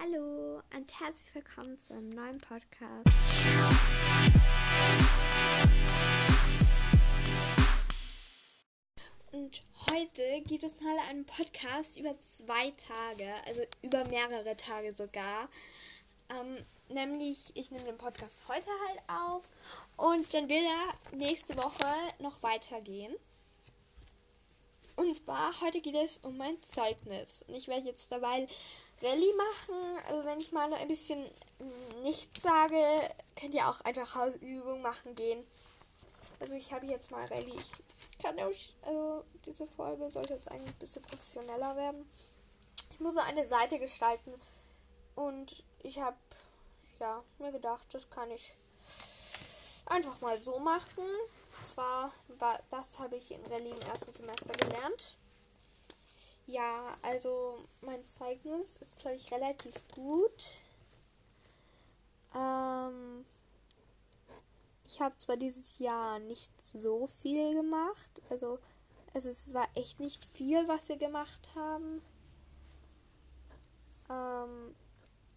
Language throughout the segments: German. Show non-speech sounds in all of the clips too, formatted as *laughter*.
Hallo und herzlich willkommen zu einem neuen Podcast. Und heute gibt es mal einen Podcast über zwei Tage, also über mehrere Tage sogar. Ähm, nämlich, ich nehme den Podcast heute halt auf und dann will er nächste Woche noch weitergehen. Und zwar, heute geht es um mein Zeugnis. Und ich werde jetzt dabei Rallye machen. Also wenn ich mal ein bisschen nichts sage, könnt ihr auch einfach Hausübung machen gehen. Also ich habe jetzt mal Rallye. Ich kann euch, also diese Folge sollte jetzt eigentlich ein bisschen professioneller werden. Ich muss nur eine Seite gestalten. Und ich habe, ja, mir gedacht, das kann ich einfach mal so machen. Zwar war das habe ich in Rallye im ersten Semester gelernt. Ja, also mein Zeugnis ist glaube ich relativ gut. Ähm, ich habe zwar dieses Jahr nicht so viel gemacht, also es ist, war echt nicht viel, was wir gemacht haben. Ähm,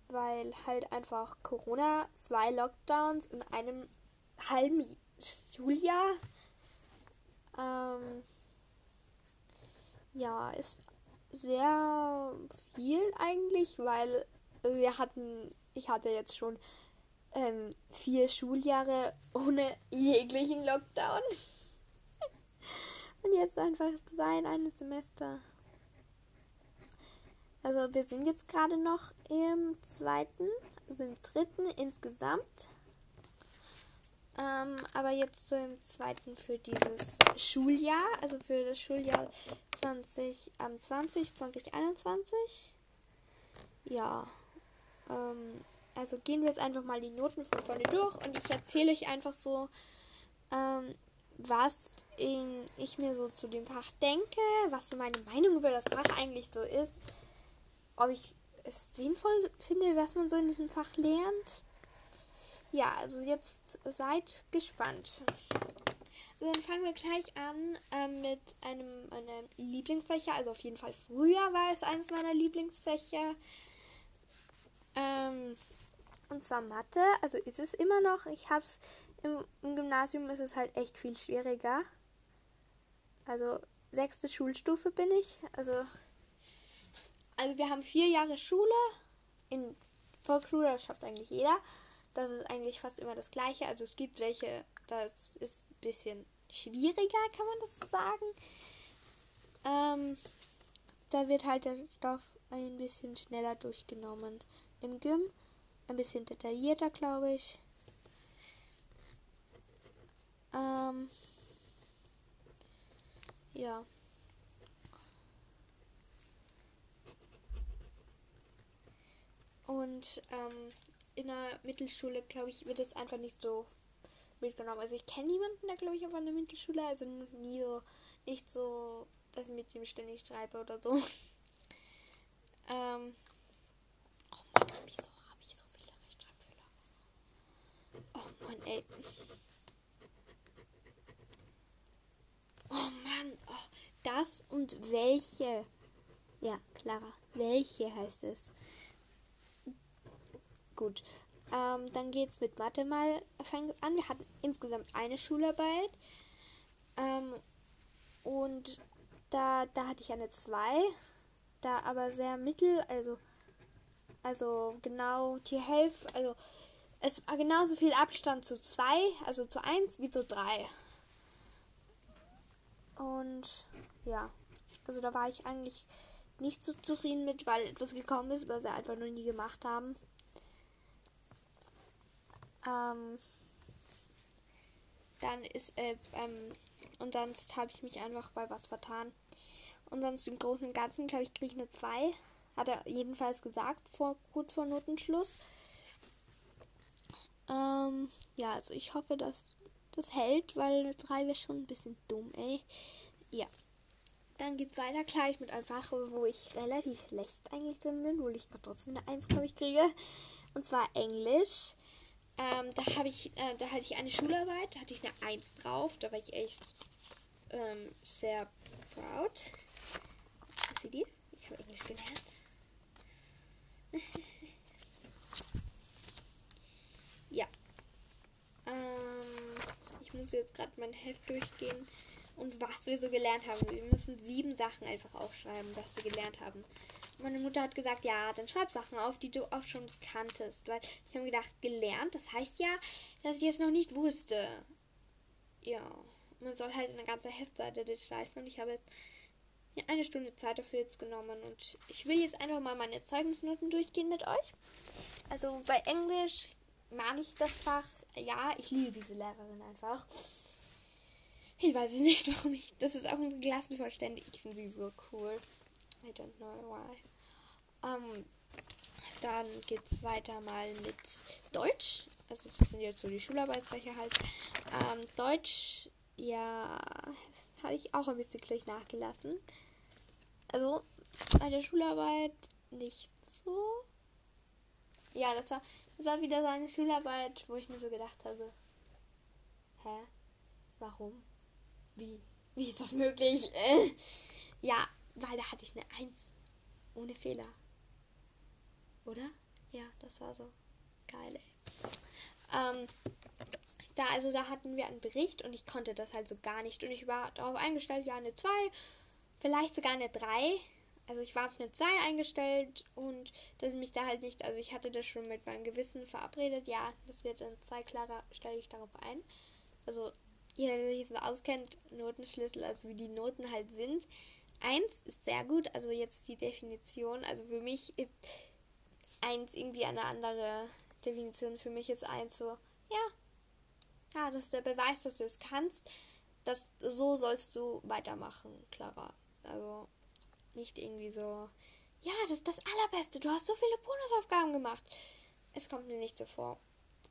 weil halt einfach Corona, zwei Lockdowns in einem halben Schuljahr. Ähm, ja, ist sehr viel eigentlich, weil wir hatten, ich hatte jetzt schon ähm, vier Schuljahre ohne jeglichen Lockdown. Und jetzt einfach zwei in einem Semester. Also wir sind jetzt gerade noch im zweiten, also im dritten insgesamt. Ähm, aber jetzt so im zweiten für dieses Schuljahr, also für das Schuljahr 20, ähm, 20, 2021. Ja. Ähm, also gehen wir jetzt einfach mal die Noten von vorne durch und ich erzähle euch einfach so, ähm, was in, ich mir so zu dem Fach denke, was so meine Meinung über das Fach eigentlich so ist, ob ich es sinnvoll finde, was man so in diesem Fach lernt. Ja, also jetzt seid gespannt. Also dann fangen wir gleich an ähm, mit einem meiner Lieblingsfächer. Also auf jeden Fall früher war es eines meiner Lieblingsfächer. Ähm, und zwar Mathe. Also ist es immer noch. Ich habe es im, im Gymnasium ist es halt echt viel schwieriger. Also sechste Schulstufe bin ich. Also, also wir haben vier Jahre Schule. In Volksschule, das schafft eigentlich jeder. Das ist eigentlich fast immer das gleiche. Also es gibt welche, das ist ein bisschen schwieriger, kann man das sagen. Ähm, da wird halt der Stoff ein bisschen schneller durchgenommen. Im Gym ein bisschen detaillierter, glaube ich. Ähm, ja. Und ähm, in der Mittelschule, glaube ich, wird es einfach nicht so mitgenommen. Also ich kenne niemanden, der, glaube ich, auf einer Mittelschule, also nie so, nicht so, dass ich mit dem ständig schreibe oder so. *laughs* ähm, oh Mann, wieso habe ich so viele Rechtschreibfehler? Oh Mann, ey. Oh Mann, oh, das und welche. Ja, Clara, welche heißt es? Gut. Ähm, dann es mit Mathe mal an. Wir hatten insgesamt eine Schularbeit. Ähm, und da, da hatte ich eine 2. Da aber sehr mittel, also, also genau die Hälfte, also es war genauso viel Abstand zu 2, also zu 1 wie zu 3. Und ja, also da war ich eigentlich nicht so zufrieden mit, weil etwas gekommen ist, was wir einfach noch nie gemacht haben. Ähm, dann ist, äh, ähm, und sonst habe ich mich einfach bei was vertan. Und sonst im Großen und Ganzen, glaube ich, kriege ich eine 2. Hat er jedenfalls gesagt, vor, kurz vor Notenschluss. Ähm, ja, also ich hoffe, dass das hält, weil eine 3 wäre schon ein bisschen dumm, ey. Ja. Dann geht's weiter gleich mit einem Fach, wo ich relativ schlecht eigentlich drin bin, wo ich trotzdem eine 1, glaube ich, kriege. Und zwar Englisch. Ähm, da habe ich, äh, da hatte ich eine Schularbeit, da hatte ich eine 1 drauf, da war ich echt ähm, sehr proud. Was ist die? Ich habe Englisch gelernt. *laughs* ja. Ähm, ich muss jetzt gerade mein Heft durchgehen und was wir so gelernt haben. Wir müssen sieben Sachen einfach aufschreiben, was wir gelernt haben. Meine Mutter hat gesagt, ja, dann schreib Sachen auf, die du auch schon kanntest. Weil ich habe gedacht, gelernt, das heißt ja, dass ich es noch nicht wusste. Ja, man soll halt eine ganze Heftseite durchschleifen und ich habe mir eine Stunde Zeit dafür jetzt genommen und ich will jetzt einfach mal meine Zeugnisnoten durchgehen mit euch. Also bei Englisch mag ich das Fach. Ja, ich liebe diese Lehrerin einfach. Ich weiß nicht, *laughs* warum ich. Das ist auch unsere Klassenvorstände. Ich finde sie so cool. I don't know why. Ähm, dann geht es weiter mal mit Deutsch. Also das sind jetzt so die Schularbeitsfächer halt. Ähm, Deutsch, ja, habe ich auch ein bisschen gleich nachgelassen. Also bei der Schularbeit nicht so. Ja, das war, das war wieder so eine Schularbeit, wo ich mir so gedacht habe, hä? Warum? Wie? Wie ist das möglich? Äh, ja, weil da hatte ich eine Eins. Ohne Fehler. Oder? Ja, das war so geil, ey. Ähm, da, also da hatten wir einen Bericht und ich konnte das halt so gar nicht. Und ich war darauf eingestellt, ja, eine 2, vielleicht sogar eine 3. Also ich war auf eine 2 eingestellt und dass mich da halt nicht, also ich hatte das schon mit meinem Gewissen verabredet, ja, das wird dann 2 klarer, stelle ich darauf ein. Also jeder, der sich so auskennt, Notenschlüssel, also wie die Noten halt sind. 1 ist sehr gut, also jetzt die Definition, also für mich ist 1 irgendwie eine andere Definition. Für mich ist 1 so, ja, ja, das ist der Beweis, dass du es kannst. Das, so sollst du weitermachen, Clara. Also nicht irgendwie so, ja, das ist das Allerbeste. Du hast so viele Bonusaufgaben gemacht. Es kommt mir nicht so vor,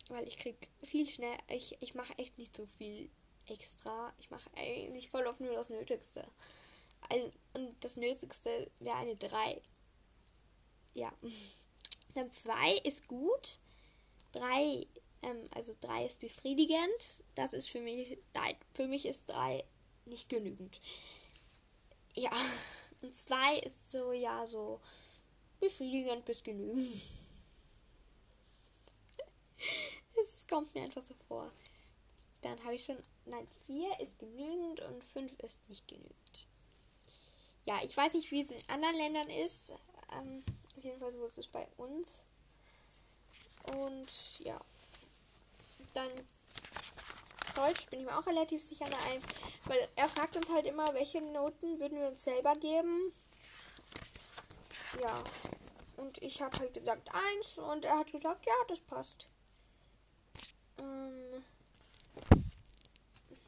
weil ich krieg viel schnell, ich, ich mache echt nicht so viel extra. Ich mache eigentlich voll oft nur das Nötigste. Und das Nötigste wäre eine 3. Ja. *laughs* Dann 2 ist gut. 3 ähm, also 3 ist befriedigend. Das ist für mich, nein, für mich ist 3 nicht genügend. Ja, *laughs* und 2 ist so, ja, so befriedigend bis genügend. *laughs* Es kommt mir einfach so vor. Dann habe ich schon, nein, 4 ist genügend und 5 ist nicht genügend. Ja, ich weiß nicht, wie es in anderen Ländern ist. Ähm, auf jeden Fall so ist es bei uns. Und ja. Dann Deutsch bin ich mir auch relativ sicher eine 1. Weil er fragt uns halt immer, welche Noten würden wir uns selber geben. Ja. Und ich habe halt gesagt 1 und er hat gesagt, ja, das passt. Ähm,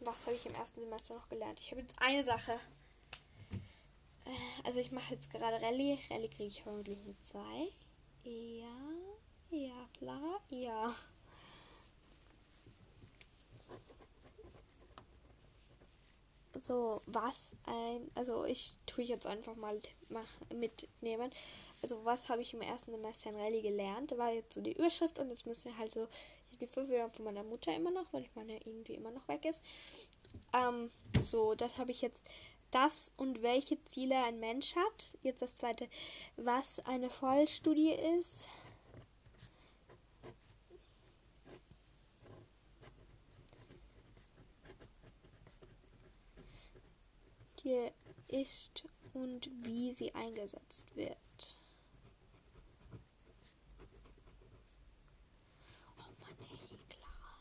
was habe ich im ersten Semester noch gelernt? Ich habe jetzt eine Sache. Äh, also ich mache jetzt gerade Rallye. Rallye kriege ich vermutlich eine 2. Ja. Ja, klar. Ja. so was ein, also ich tue ich jetzt einfach mal mitnehmen. Also was habe ich im ersten Semester in Rallye gelernt? War jetzt so die Überschrift und jetzt müssen wir halt so, ich bin fünf Jahre von meiner Mutter immer noch, weil ich meine irgendwie immer noch weg ist. Ähm, so, das habe ich jetzt das und welche Ziele ein Mensch hat. Jetzt das zweite, was eine Vollstudie ist. hier ist und wie sie eingesetzt wird. Oh Mann, ey, Clara.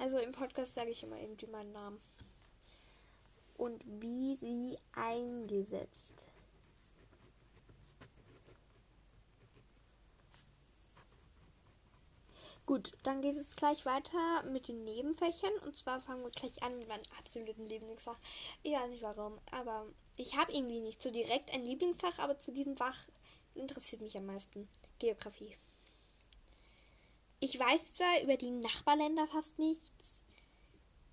Also im Podcast sage ich immer irgendwie meinen Namen. Und wie sie eingesetzt Gut, dann geht es gleich weiter mit den Nebenfächern. Und zwar fangen wir gleich an mit meinem absoluten Lieblingsfach. Ich weiß nicht warum, aber ich habe irgendwie nicht so direkt ein Lieblingsfach, aber zu diesem Fach interessiert mich am meisten. Geografie. Ich weiß zwar über die Nachbarländer fast nichts.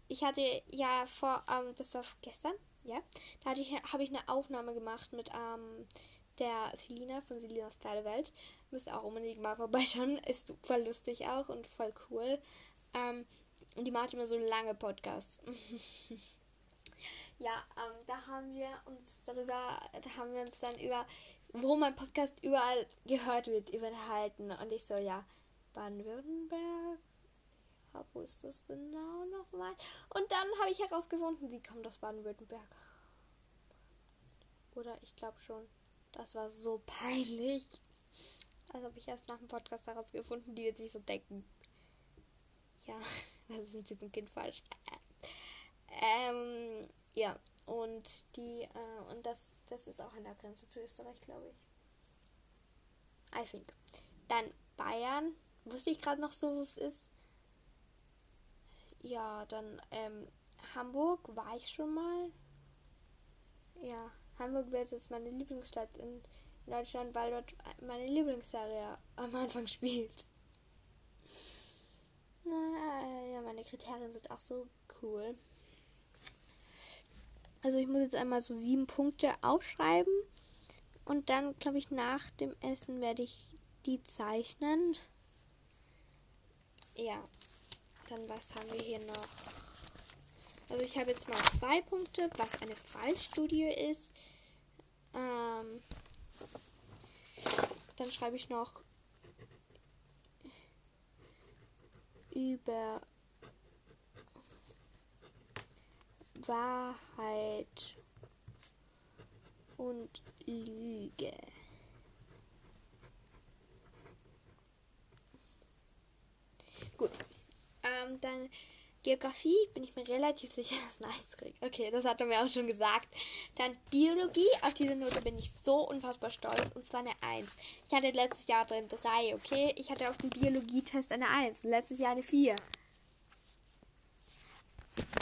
Ich hatte ja vor, ähm, das war gestern, ja, da ich, habe ich eine Aufnahme gemacht mit ähm, der Selina von Selinas Pferdewelt. Müsst auch unbedingt mal vorbeischauen. *laughs* Ist super lustig auch und voll cool. Ähm, und die macht immer so lange Podcasts. *laughs* ja, ähm, da haben wir uns darüber, da haben wir uns dann über, wo mein Podcast überall gehört wird, unterhalten. Und ich so, ja, Baden-Württemberg, wo ist das genau nochmal? Und dann habe ich herausgefunden, sie kommt aus Baden-Württemberg. Oder ich glaube schon. Das war so peinlich. Also habe ich erst nach dem Podcast herausgefunden, die wird sich so denken. Ja, *laughs* was ist mit diesem Kind falsch? Ähm, ja, und die, äh, und das, das ist auch an der Grenze zu Österreich, glaube ich. I think. Dann Bayern. Wusste ich gerade noch so, wo es ist. Ja, dann ähm, Hamburg war ich schon mal. Ja, Hamburg wird jetzt meine Lieblingsstadt in Deutschland, weil dort meine Lieblingsserie am Anfang *laughs* spielt. Na, ja, meine Kriterien sind auch so cool. Also ich muss jetzt einmal so sieben Punkte aufschreiben. Und dann, glaube ich, nach dem Essen werde ich die zeichnen. Ja. Dann was haben wir hier noch? Also ich habe jetzt mal zwei Punkte, was eine Fallstudie ist. Ähm, dann schreibe ich noch über Wahrheit und Lüge. Gut. Ähm, dann Geografie bin ich mir relativ sicher, *laughs* dass ein Eins kriege. Okay, das hat er mir auch schon gesagt. Dann Biologie, auf diese Note bin ich so unfassbar stolz. Und zwar eine Eins. Ich hatte letztes Jahr drin drei, okay? Ich hatte auf dem Biologietest eine Eins. Letztes Jahr eine Vier.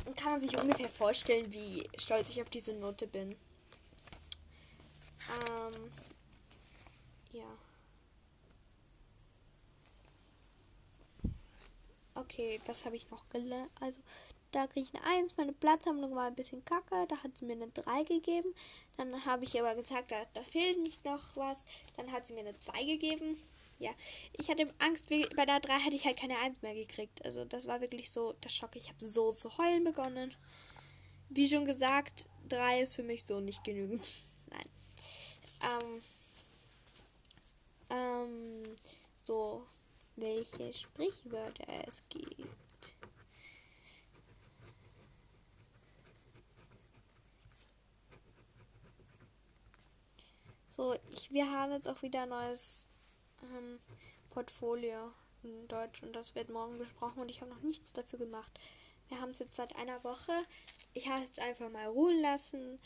Und kann man sich ungefähr vorstellen, wie stolz ich auf diese Note bin. Ähm, ja. Okay, was habe ich noch gelernt? Also, da kriege ich eine 1. Meine Platzsammlung war ein bisschen kacke. Da hat sie mir eine 3 gegeben. Dann habe ich aber gesagt, da, da fehlt nicht noch was. Dann hat sie mir eine 2 gegeben. Ja, ich hatte Angst, bei der 3 hätte ich halt keine 1 mehr gekriegt. Also, das war wirklich so der Schock. Ich habe so zu heulen begonnen. Wie schon gesagt, 3 ist für mich so nicht genügend. *laughs* Nein. Ähm, ähm, so, welche Sprichwörter es gibt. So, ich, wir haben jetzt auch wieder ein neues ähm, Portfolio in Deutsch und das wird morgen besprochen und ich habe noch nichts dafür gemacht. Wir haben es jetzt seit einer Woche. Ich habe es jetzt einfach mal ruhen lassen.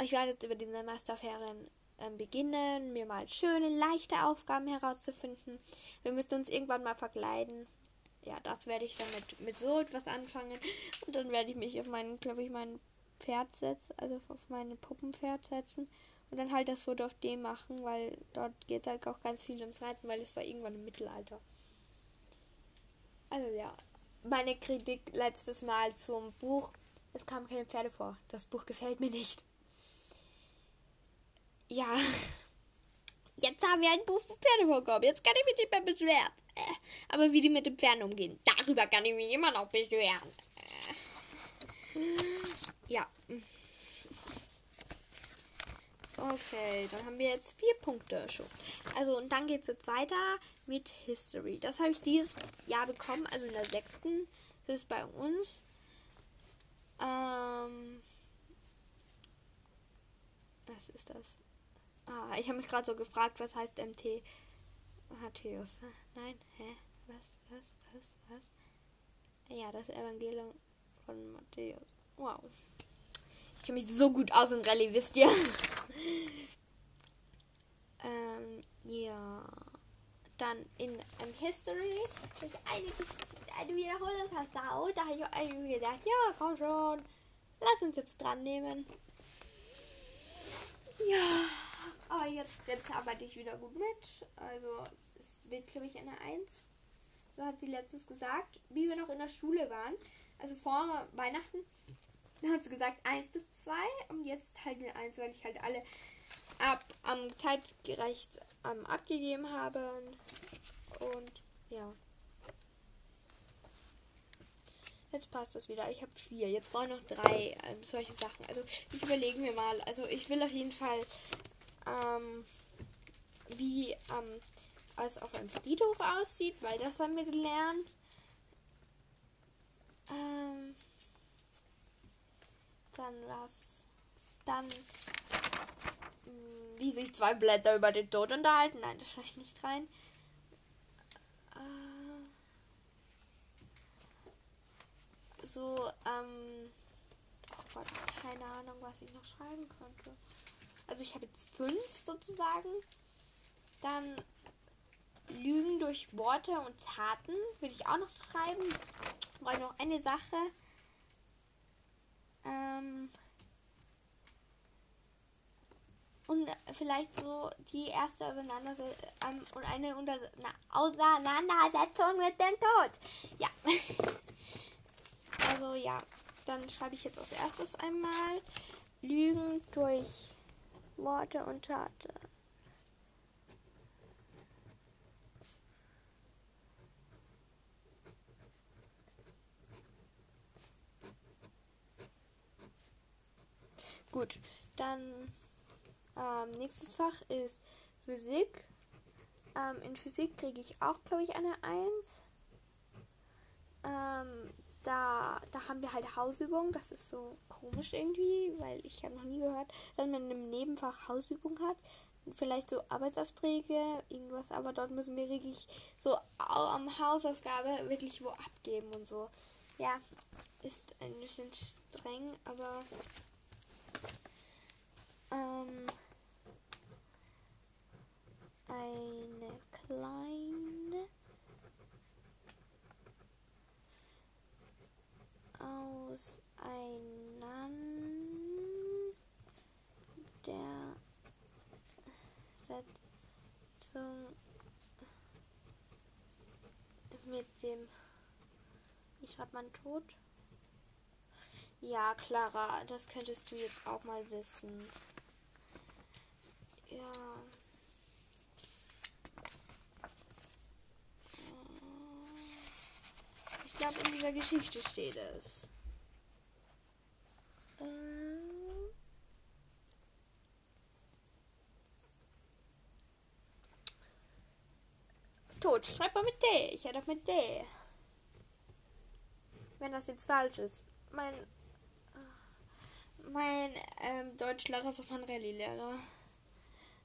Ich werde jetzt über die Semesterferien ähm, beginnen, mir mal schöne, leichte Aufgaben herauszufinden. Wir müssen uns irgendwann mal verkleiden. Ja, das werde ich dann mit, mit so etwas anfangen. Und dann werde ich mich auf meinen, glaube ich, mein Pferd setzen, also auf meine Puppenpferd setzen. Und dann halt das Foto auf dem machen, weil dort geht es halt auch ganz viel ums Reiten, weil es war irgendwann im Mittelalter. Also ja, meine Kritik letztes Mal zum Buch. Es kamen keine Pferde vor. Das Buch gefällt mir nicht. Ja. *laughs* Jetzt haben wir ein Buch für Pferde vorkommen. Jetzt kann ich mich nicht mehr beschweren. Äh, aber wie die mit den Pferden umgehen, darüber kann ich mich immer noch beschweren. Äh. Ja. *laughs* Okay, dann haben wir jetzt vier Punkte schon. Also, und dann geht es jetzt weiter mit History. Das habe ich dieses Jahr bekommen, also in der sechsten. Das ist bei uns. Ähm. Was ist das? Ah, ich habe mich gerade so gefragt, was heißt MT? Matthäus. Nein, hä? Was, was, was, was? Ja, das Evangelium von Matthäus. Wow. Ich kenne mich so gut aus in Rallye, wisst ihr? *laughs* ähm, ja. Dann in um, History ist eine, eine Wiederholung versaut. Da habe ich auch gedacht, ja, komm schon. Lass uns jetzt dran nehmen. Ja. Aber jetzt, jetzt arbeite ich wieder gut mit. Also es wird, glaube ich, eine 1. So hat sie letztens gesagt, wie wir noch in der Schule waren. Also vor Weihnachten *laughs* hat sie gesagt 1 bis 2 und jetzt halt eine 1, weil ich halt alle ab am um, zeitgerecht um, abgegeben habe. Und ja. Jetzt passt das wieder. Ich habe vier. Jetzt brauche ich noch drei ähm, solche Sachen. Also ich überlege mir mal. Also ich will auf jeden Fall ähm, wie ähm, es auf einem Friedhof aussieht, weil das haben wir gelernt. Ähm, dann was? Dann, mh, wie sich zwei Blätter über den Tod unterhalten. Nein, das schreibe ich nicht rein. Äh, so, ähm, oh Gott, keine Ahnung, was ich noch schreiben könnte. Also ich habe jetzt fünf sozusagen. Dann Lügen durch Worte und Taten würde ich auch noch schreiben. Brauche ich noch eine Sache. Ähm und vielleicht so die erste Auseinandersetzung ähm, und eine Unter na, Auseinandersetzung mit dem Tod. Ja. *laughs* also ja, dann schreibe ich jetzt als erstes einmal Lügen durch Worte und Taten. Gut, dann ähm, nächstes Fach ist Physik. Ähm, in Physik kriege ich auch, glaube ich, eine 1. Ähm, da, da haben wir halt Hausübungen. Das ist so komisch irgendwie, weil ich habe noch nie gehört, dass man einem Nebenfach Hausübung hat. Vielleicht so Arbeitsaufträge, irgendwas, aber dort müssen wir wirklich so am Hausaufgabe wirklich wo abgeben und so. Ja, ist ein bisschen streng, aber ähm, eine kleine Auseinandersetzung mit dem, wie schreibt man tot? Ja, Clara, das könntest du jetzt auch mal wissen. Ja. Glaube, in dieser Geschichte steht es. Ähm. Tot. Schreib mal mit D. Ich hätte auch mit D. Wenn das jetzt falsch ist. Mein. Mein ähm, Deutschlehrer ist auch mein Rallye-Lehrer.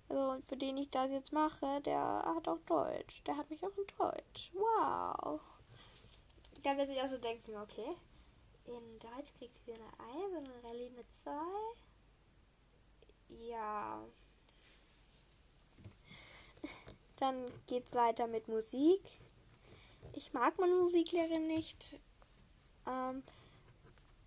Also für den ich das jetzt mache, der hat auch Deutsch. Der hat mich auch in Deutsch. Wow. Da wird sich auch so denken, okay, in Deutsch kriegt sie eine 1 und in Rallye eine 2. Ja. Dann geht's weiter mit Musik. Ich mag meine Musiklehrerin nicht, ähm,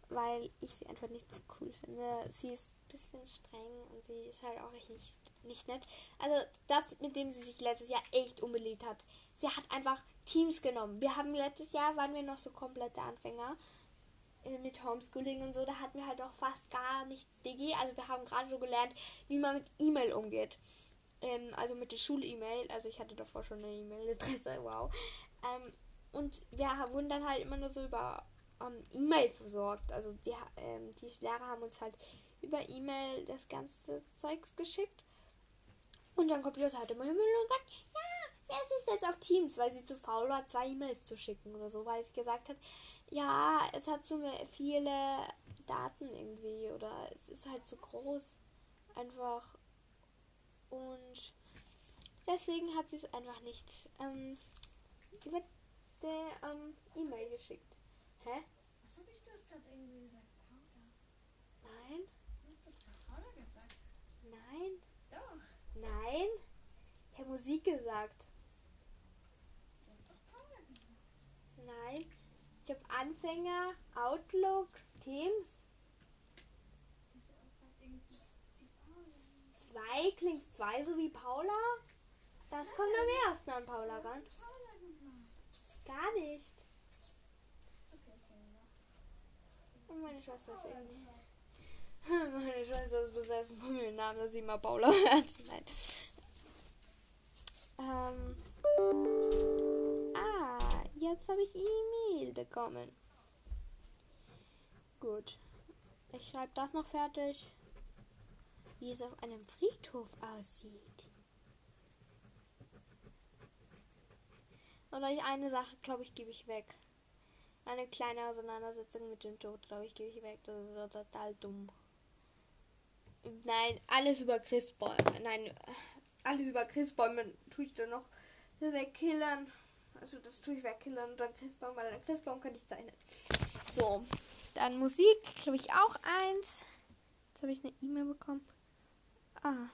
weil ich sie einfach nicht so cool finde. Sie ist ein bisschen streng und sie ist halt auch echt nicht nicht nett. Also das, mit dem sie sich letztes Jahr echt unbeliebt hat. Sie hat einfach Teams genommen. Wir haben letztes Jahr, waren wir noch so komplette Anfänger äh, mit Homeschooling und so. Da hatten wir halt auch fast gar nicht Digi. Also wir haben gerade so gelernt, wie man mit E-Mail umgeht. Ähm, also mit der Schul-E-Mail. Also ich hatte davor schon eine E-Mail-Adresse. *laughs* Wow. Ähm, und wir wurden dann halt immer nur so über ähm, E-Mail versorgt. Also die, ähm, die Lehrer haben uns halt über E-Mail das ganze Zeugs geschickt. Und dann kommt Jus halt immer Himmel und sagt, ja, wer ist jetzt auf Teams, weil sie zu faul war, zwei E-Mails zu schicken oder so, weil sie gesagt hat, ja, es hat so viele Daten irgendwie oder es ist halt zu groß. Einfach. Und deswegen hat sie es einfach nicht ähm, über die ähm, E-Mail geschickt. Hä? Was hab ich das gerade irgendwie gesagt? Paula. Nein? Du hast doch Paula gesagt. Nein? Doch. Nein? Ich habe Musik gesagt. Du hast doch Paula gesagt. Nein. Ich habe Anfänger, Outlook, Teams. Zwei klingt zwei so wie Paula. Das kommt am ersten an Paula ran. Gar nicht. Und meine Schwester ist irgendwie. *laughs* Meine Schwester ist besessen von dem Namen, dass sie mal Paula *laughs* hört. Nein. Ähm. Jetzt habe ich E-Mail bekommen. Gut. Ich schreibe das noch fertig. Wie es auf einem Friedhof aussieht. Oder eine Sache, glaube ich, gebe ich weg. eine kleine Auseinandersetzung mit dem Tod, glaube ich, gebe ich weg. Das ist total dumm. Nein, alles über Christbäume. Nein, alles über Christbäume tue ich dann noch wegkillern. Also das tue ich wegkillern und dann Christbaum, weil ein Christbaum kann ich zeichnen. So, dann Musik, glaube ich auch eins. Jetzt habe ich eine E-Mail bekommen. Ah,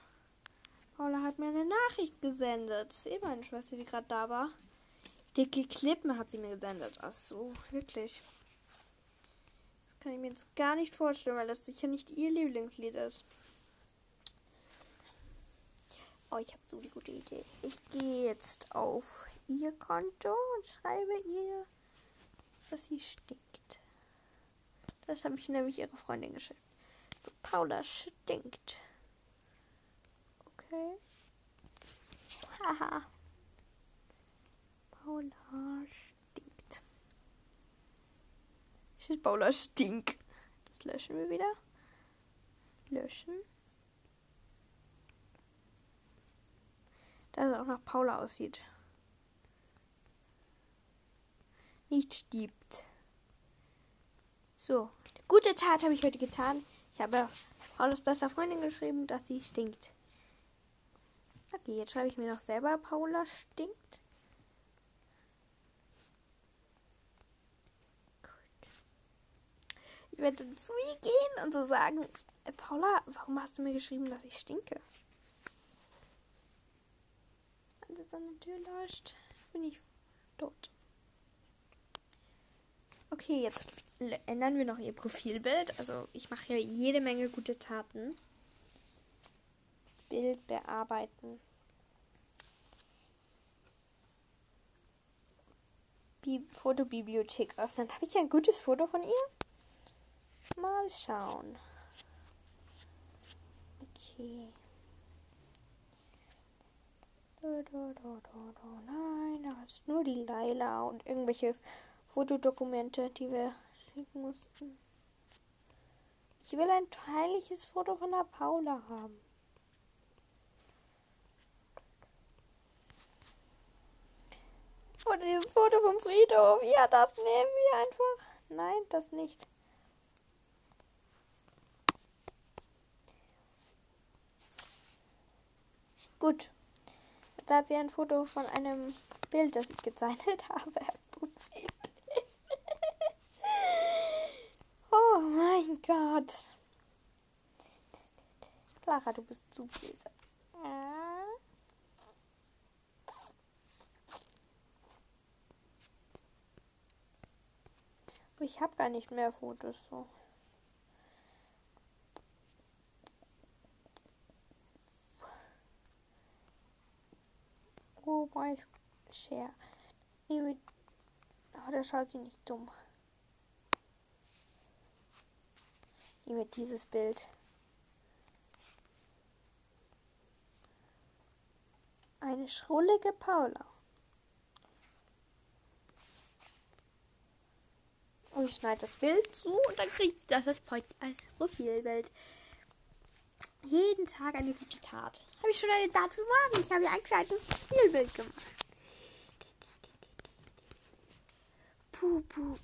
Paula hat mir eine Nachricht gesendet. Eh meine Schwester, die gerade da war. Dicke Klippen hat sie mir gesendet. Ach so, wirklich. Das kann ich mir jetzt gar nicht vorstellen, weil das sicher nicht ihr Lieblingslied ist. Oh, ich habe so die gute Idee. Ich gehe jetzt auf ihr Konto und schreibe ihr, dass sie stinkt. Das habe ich nämlich ihrer Freundin geschickt. So, Paula stinkt. Okay. Haha. Paula stinkt. Es ist Paula stink. Das löschen wir wieder. Löschen. Dass es auch nach Paula aussieht. Nicht stiebt. So, gute Tat habe ich heute getan. Ich habe Paulas bester Freundin geschrieben, dass sie stinkt. Okay, jetzt schreibe ich mir noch selber, Paula stinkt. Gut. Ich werde zu ihr gehen und so sagen, äh, Paula, warum hast du mir geschrieben, dass ich stinke? Wenn sie dann die Tür läuft, bin ich tot. Okay, jetzt ändern wir noch ihr Profilbild. Also ich mache hier jede Menge gute Taten. Bild bearbeiten. Bi Fotobibliothek öffnen. Habe ich ein gutes Foto von ihr? Mal schauen. Okay. Nein, da ist nur die Laila und irgendwelche Fotodokumente, die wir schicken mussten. Ich will ein teiliges Foto von der Paula haben. Oder dieses Foto vom Friedhof. Ja, das nehmen wir einfach. Nein, das nicht. Gut. Jetzt hat sie ein Foto von einem Bild, das ich gezeichnet *laughs* habe. Als Profil. Oh mein Gott. Clara, du bist zu böse. Ich habe gar nicht mehr Fotos so. Oh, my Share. Oh, da schaut sie nicht dumm. Nehme dieses Bild. Eine schrullige Paula. Und ich schneide das Bild zu und dann kriegt sie das als, als Profilbild. Jeden Tag eine gute Tat. Habe ich schon eine Tat morgen? Ich habe ja ein gescheites Profilbild gemacht. Puh, puh.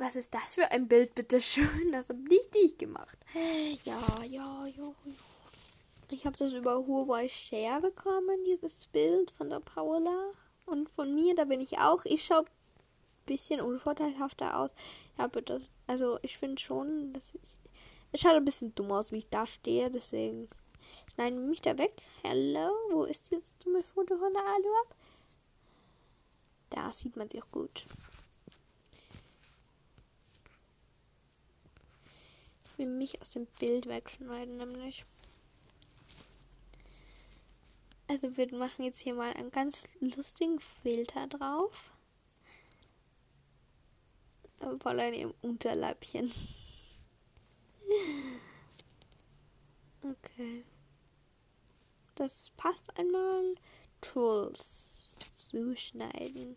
Was ist das für ein Bild, bitte schön? Das habe nicht ich gemacht. Ja, ja, ja, ja. Ich habe das über Huawei Share bekommen, dieses Bild von der Paula. Und von mir, da bin ich auch. Ich schaue bisschen unvorteilhafter aus. Aber das, also ich finde schon, dass ich. Es schaut ein bisschen dumm aus, wie ich da stehe, deswegen schneiden wir mich da weg. Hello, wo ist dieses dumme Foto von der Alu ab? Da sieht man sie auch gut. Will mich aus dem Bild wegschneiden, nämlich. Also wir machen jetzt hier mal einen ganz lustigen Filter drauf. Voll in ihrem Unterleibchen. *laughs* Okay. Das passt einmal. Tools. Zuschneiden.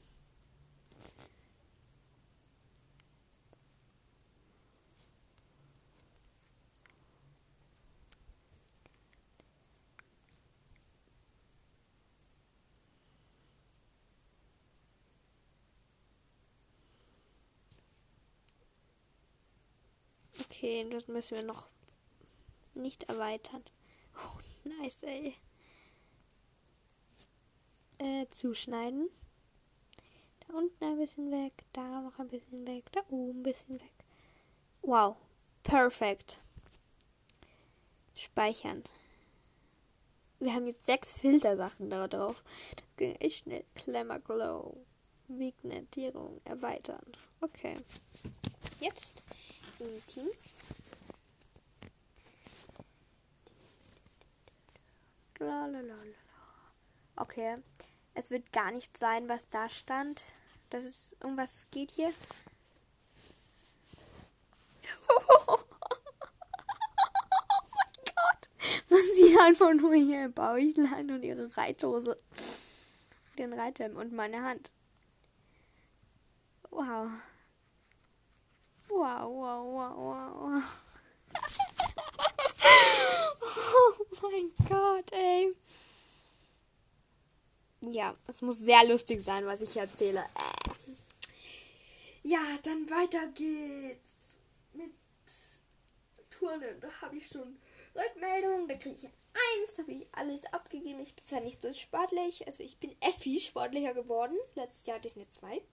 Okay, das müssen wir noch nicht erweitern. *laughs* Oh, nice, ey. Äh, zuschneiden. Da unten ein bisschen weg, da noch ein bisschen weg, da oben ein bisschen weg. Wow, perfekt. Speichern. Wir haben jetzt sechs Filtersachen da drauf. Das ging echt schnell. Glamour Glow. Vignettierung erweitern. Okay. Jetzt in Teams. Lalalala. Okay. Es wird gar nicht sein, was da stand. Das ist um was es geht hier. *laughs* Oh mein Gott. Man sieht einfach nur hier Bauchlein und ihre Reithose. Den Reithelm und meine Hand. Wow. Wow, wow, wow, wow, wow. *laughs* oh mein Gott, ey. Ja, es muss sehr lustig sein, was ich erzähle. Äh. Ja, dann weiter geht's mit Turnen. Da habe ich schon Rückmeldungen. Da kriege ich eins. Da habe ich alles abgegeben. Ich bin zwar nicht so sportlich. Also ich bin echt viel sportlicher geworden. Letztes Jahr hatte ich eine 2.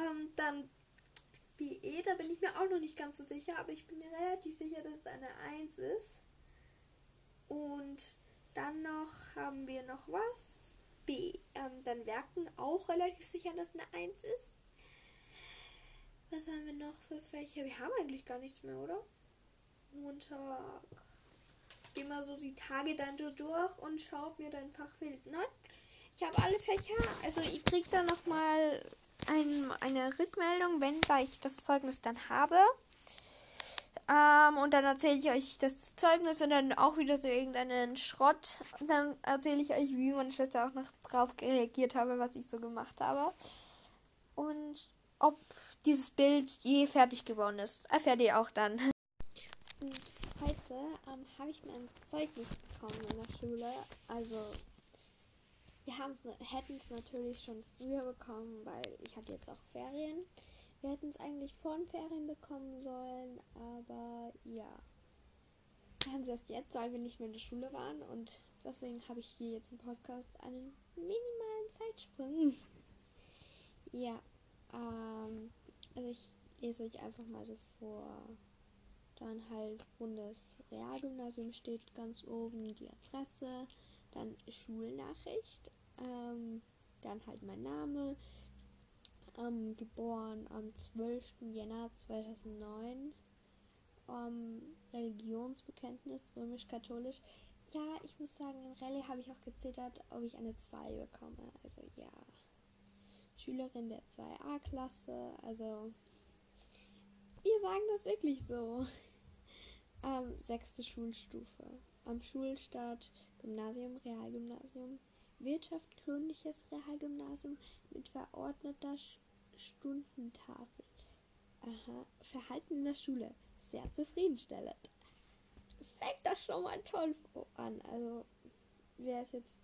Ähm, dann BE, da bin ich mir auch noch nicht ganz so sicher, aber ich bin mir relativ sicher, dass es eine 1 ist. Und dann noch haben wir noch was. B, ähm, dann Werken auch relativ sicher, dass eine 1 ist. Was haben wir noch für Fächer? Wir haben eigentlich gar nichts mehr, oder? Montag. Geh mal so die Tage dann so durch und schau, mir dein Fach fehlt. Nein, ich habe alle Fächer. Also ich krieg dann nochmal ein, eine Rückmeldung, wenn ich das Zeugnis dann habe. Ähm, und dann erzähle ich euch das Zeugnis und dann auch wieder so irgendeinen Schrott. Und dann erzähle ich euch, wie meine Schwester auch noch drauf reagiert habe, was ich so gemacht habe. Und ob dieses Bild je fertig geworden ist. Erfährt ihr auch dann. Und heute ähm, habe ich mein Zeugnis bekommen in der Schule. Also wir hätten es natürlich schon früher bekommen, weil ich hatte jetzt auch Ferien. Wir hätten es eigentlich vor den Ferien bekommen sollen, aber ja. Wir haben es erst jetzt, weil wir nicht mehr in der Schule waren und deswegen habe ich hier jetzt im Podcast einen minimalen Zeitsprung. *laughs* ja, ähm, also ich lese euch einfach mal so vor. Dann halt Bundesrealgymnasium steht ganz oben die Adresse, dann Schulnachricht, ähm, dann halt mein Name, ähm, geboren am 12. Jänner 2009, ähm, Religionsbekenntnis römisch-katholisch. Ja, ich muss sagen, in Rallye habe ich auch gezittert, ob ich eine 2 bekomme. Also ja. Schülerin der 2a-Klasse, also wir sagen das wirklich so. Ähm, sechste Schulstufe. Am Schulstart Gymnasium, Realgymnasium, Wirtschaft, gründliches Realgymnasium mit verordneter Stundentafel. Aha, Verhalten in der Schule. Sehr zufriedenstellend. Fängt das schon mal toll an. Also, wer es jetzt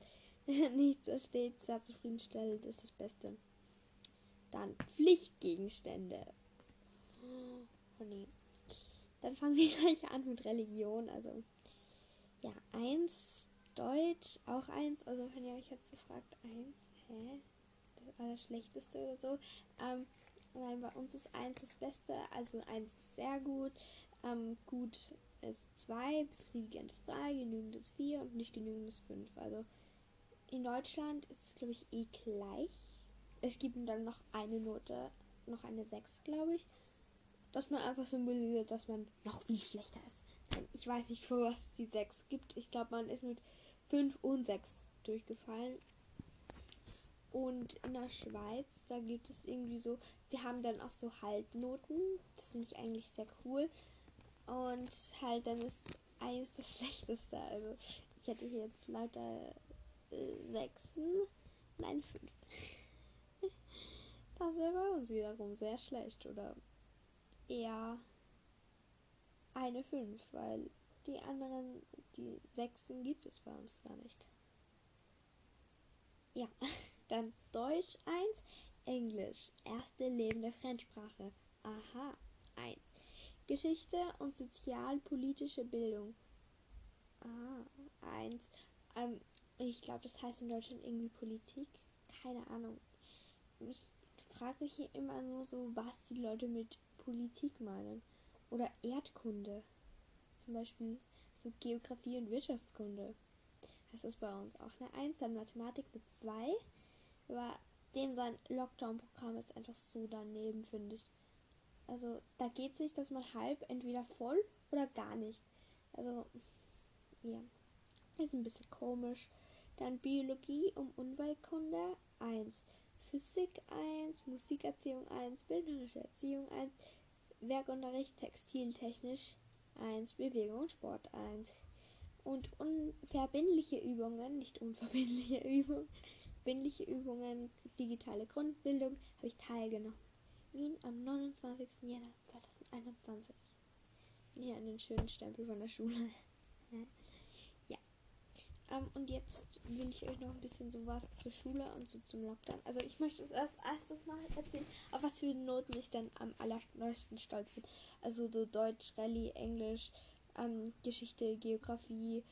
*laughs* nicht versteht, sehr zufriedenstellend ist das Beste. Dann Pflichtgegenstände. Oh nee. Dann fangen wir *laughs* gleich an mit Religion. Also, ja, eins, Deutsch, auch eins. Also, wenn ihr euch jetzt so fragt, eins, hä? Das Allerschlechteste oder so. Ähm, nein, bei uns ist eins das Beste. Also, eins ist sehr gut. Ähm, gut ist zwei, befriedigend ist drei, genügend ist vier und nicht genügend ist fünf. Also, in Deutschland ist es, glaube ich, eh gleich. Es gibt dann noch eine Note, noch eine 6, glaube ich dass man einfach symbolisiert, dass man noch viel schlechter ist. Ich weiß nicht, für was die 6 gibt. Ich glaube, man ist mit 5 und 6 durchgefallen. Und in der Schweiz, da gibt es irgendwie so, die haben dann auch so Halbnoten. Das finde ich eigentlich sehr cool. Und halt, dann ist eines das *laughs* Schlechteste. Also, ich hätte hier jetzt lauter äh, 6, nein 5. Das wäre bei uns wiederum sehr schlecht, oder? eher eine 5, weil die anderen, die Sechsen gibt es bei uns gar nicht. Ja, *laughs* dann Deutsch 1, Englisch, erste lebende Fremdsprache. Aha. 1. Geschichte und sozialpolitische Bildung. Ah, 1. Ähm, ich glaube, das heißt in Deutschland irgendwie Politik. Keine Ahnung. Ich frage mich hier immer nur so, was die Leute mit Politik meinen. Oder Erdkunde. Zum Beispiel so Geografie und Wirtschaftskunde. Das ist bei uns auch eine 1. Dann Mathematik mit 2. Aber dem sein Lockdown-Programm ist einfach so daneben, finde ich. Also da geht sich das mal halb, entweder voll oder gar nicht. Also, ja. Ist ein bisschen komisch. Dann Biologie um Umweltkunde 1. Physik 1, Musikerziehung 1, bildnerische Erziehung 1, Werkunterricht textiltechnisch 1, Bewegung und Sport 1. Und unverbindliche Übungen, nicht unverbindliche *laughs* Übungen, verbindliche Übungen, digitale Grundbildung habe ich teilgenommen. Wien am 29. Jänner 2021. Hier einen schönen Stempel von der Schule. *laughs* Ähm, und jetzt will ich euch noch ein bisschen sowas zur Schule und so zum Lockdown. Also ich möchte es erst erstes noch erzählen, auf was für Noten ich dann am allerneuesten stolz bin. Also so Deutsch, Rallye, Englisch, ähm, Geschichte, Geografie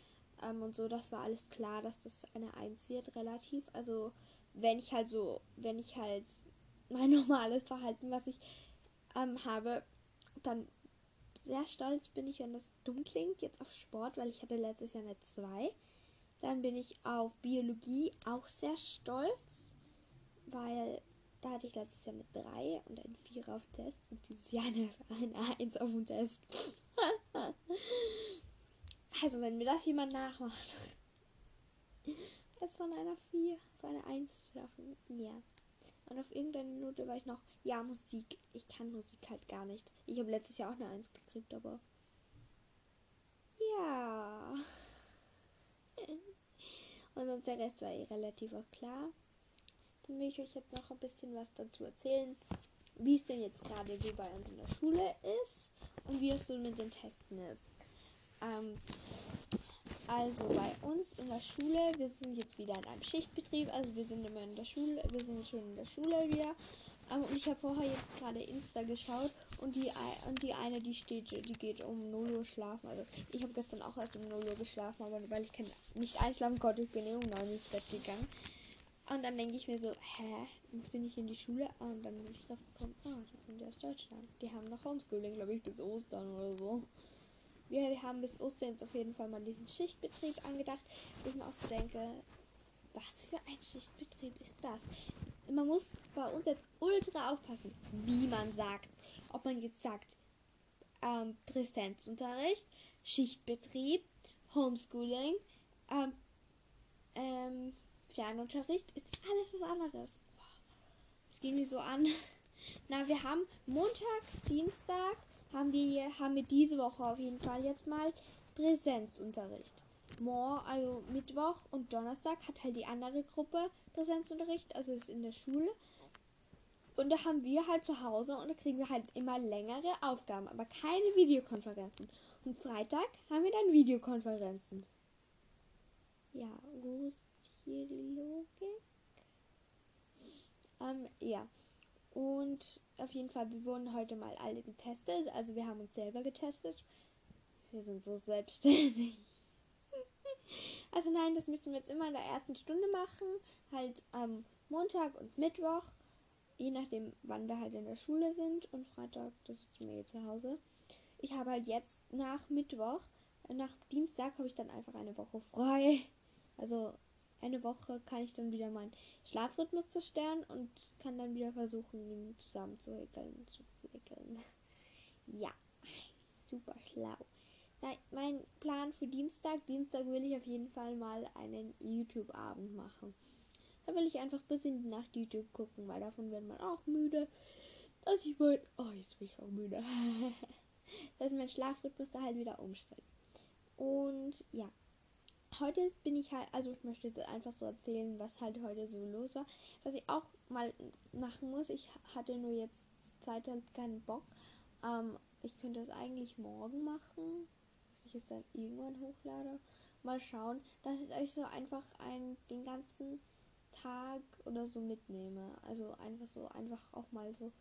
ähm, und so. Das war alles klar, dass das eine 1 wird, relativ. Also wenn ich halt so, wenn ich halt mein *laughs* normales Verhalten, was ich ähm, habe, dann sehr stolz bin ich, wenn das dumm klingt, jetzt auf Sport, weil ich hatte letztes Jahr eine 2. Dann bin ich auf Biologie auch sehr stolz, weil da hatte ich letztes Jahr eine 3 und ein 4 auf Test und dieses Jahr *laughs* eine, eine 1 auf dem Test. *laughs* also wenn mir das jemand nachmacht. *laughs* Es von einer 4 auf eine 1 schaffen. Ja. Und auf irgendeine Note war ich noch, ja, Musik. Ich kann Musik halt gar nicht. Ich habe letztes Jahr auch eine 1 gekriegt, aber. Ja. Und sonst der Rest war eh relativ auch klar. Dann will ich euch jetzt noch ein bisschen was dazu erzählen, wie es denn jetzt gerade so bei uns in der Schule ist und wie es so mit den Testen ist. Ähm, also bei uns in der Schule, wir sind jetzt wieder in einem Schichtbetrieb, also wir sind immer in der Schule, wir sind schon in der Schule wieder. Ähm, und ich habe vorher jetzt gerade Insta geschaut und die und die eine, die steht, die geht um 0 Uhr schlafen. Also ich habe gestern auch erst um 0 Uhr geschlafen, aber weil ich nicht einschlafen konnte, ich bin um 9 Uhr ins Bett gegangen. Und dann denke ich mir so, hä, musst du nicht in die Schule? Und dann bin ich drauf gekommen, ah, die sind ja aus Deutschland. Die haben noch Homeschooling, glaube ich, bis Ostern oder so wir, haben bis Ostern jetzt auf jeden Fall mal diesen Schichtbetrieb angedacht, ich mir auch so denke, was für ein Schichtbetrieb ist das? Man muss bei uns jetzt ultra aufpassen, wie man sagt. Ob man jetzt sagt, ähm, Präsenzunterricht, Schichtbetrieb, Homeschooling, ähm, ähm, Fernunterricht, ist alles was anderes. Es geht mir so an. *laughs* Na, wir haben Montag, Dienstag, haben wir, haben wir diese Woche auf jeden Fall jetzt mal Präsenzunterricht. Morgen, also Mittwoch und Donnerstag hat halt die andere Gruppe Präsenzunterricht, also ist in der Schule. Und da haben wir halt zu Hause und da kriegen wir halt immer längere Aufgaben, aber keine Videokonferenzen. Und Freitag haben wir dann Videokonferenzen. Ja, wo ist hier die Logik? Ähm, ja. Und auf jeden Fall, wir wurden heute mal alle getestet. Also wir haben uns selber getestet. Wir sind so selbstständig. Also nein, das müssen wir jetzt immer in der ersten Stunde machen. Halt am Montag und Mittwoch. Je nachdem, wann wir halt in der Schule sind. Und Freitag, das ist mir zu Hause. Ich habe halt jetzt nach Mittwoch, nach Dienstag habe ich dann einfach eine Woche frei. Also eine Woche kann ich dann wieder meinen Schlafrhythmus zerstören und kann dann wieder versuchen, ihn zusammenzuhäkeln, zu flickeln. *laughs* Ja, super schlau. Nein, mein Plan für Dienstag, Dienstag will ich auf jeden Fall mal einen YouTube-Abend machen. Da will ich einfach bis in die Nacht YouTube gucken, weil davon wird man auch müde. Dass ich mein, oh, jetzt bin ich auch müde. *laughs* dass mein Schlafrhythmus da halt wieder umstellt. Und ja, heute bin ich halt, also ich möchte jetzt einfach so erzählen, was halt heute so los war. Was ich auch mal machen muss, ich hatte nur jetzt Zeit halt keinen Bock. Ähm, ich könnte es eigentlich morgen machen, ich es dann irgendwann hochlade. Mal schauen, dass ich euch so einfach ein, den ganzen Tag oder so mitnehme. Also einfach so, einfach auch mal so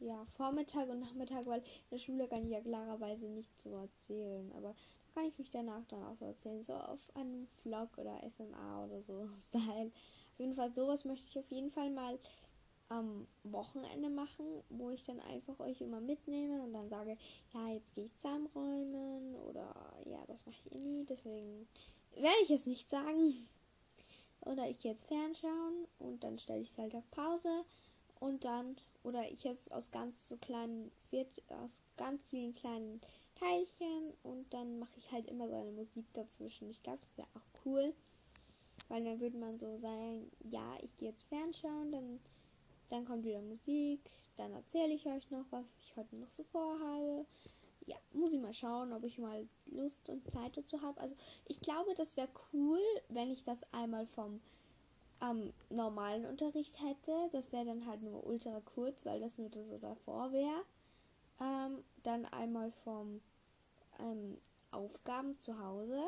ja, Vormittag und Nachmittag, weil in der Schule kann ich ja klarerweise nicht so erzählen. Aber da kann ich mich danach dann auch so erzählen. So auf einem Vlog oder FMA oder so *laughs* Style. Auf jeden Fall, sowas möchte ich auf jeden Fall mal am Wochenende machen, wo ich dann einfach euch immer mitnehme und dann sage, ja, jetzt gehe ich zusammenräumen oder ja, das mache ich eh nie, deswegen werde ich es nicht sagen. Oder ich jetzt fernschauen und dann stelle ich es halt auf Pause und dann, oder ich jetzt aus ganz so kleinen, aus ganz vielen kleinen Teilchen und dann mache ich halt immer so eine Musik dazwischen. Ich glaube, das wäre auch cool, weil dann würde man so sagen, ja, ich gehe jetzt fernschauen, dann dann kommt wieder Musik. Dann erzähle ich euch noch, was ich heute noch so vorhabe. Ja, muss ich mal schauen, ob ich mal Lust und Zeit dazu habe. Also ich glaube, das wäre cool, wenn ich das einmal vom ähm, normalen Unterricht hätte. Das wäre dann halt nur ultra kurz, weil das nur so davor wäre. Ähm, dann einmal vom ähm, Aufgaben zu Hause.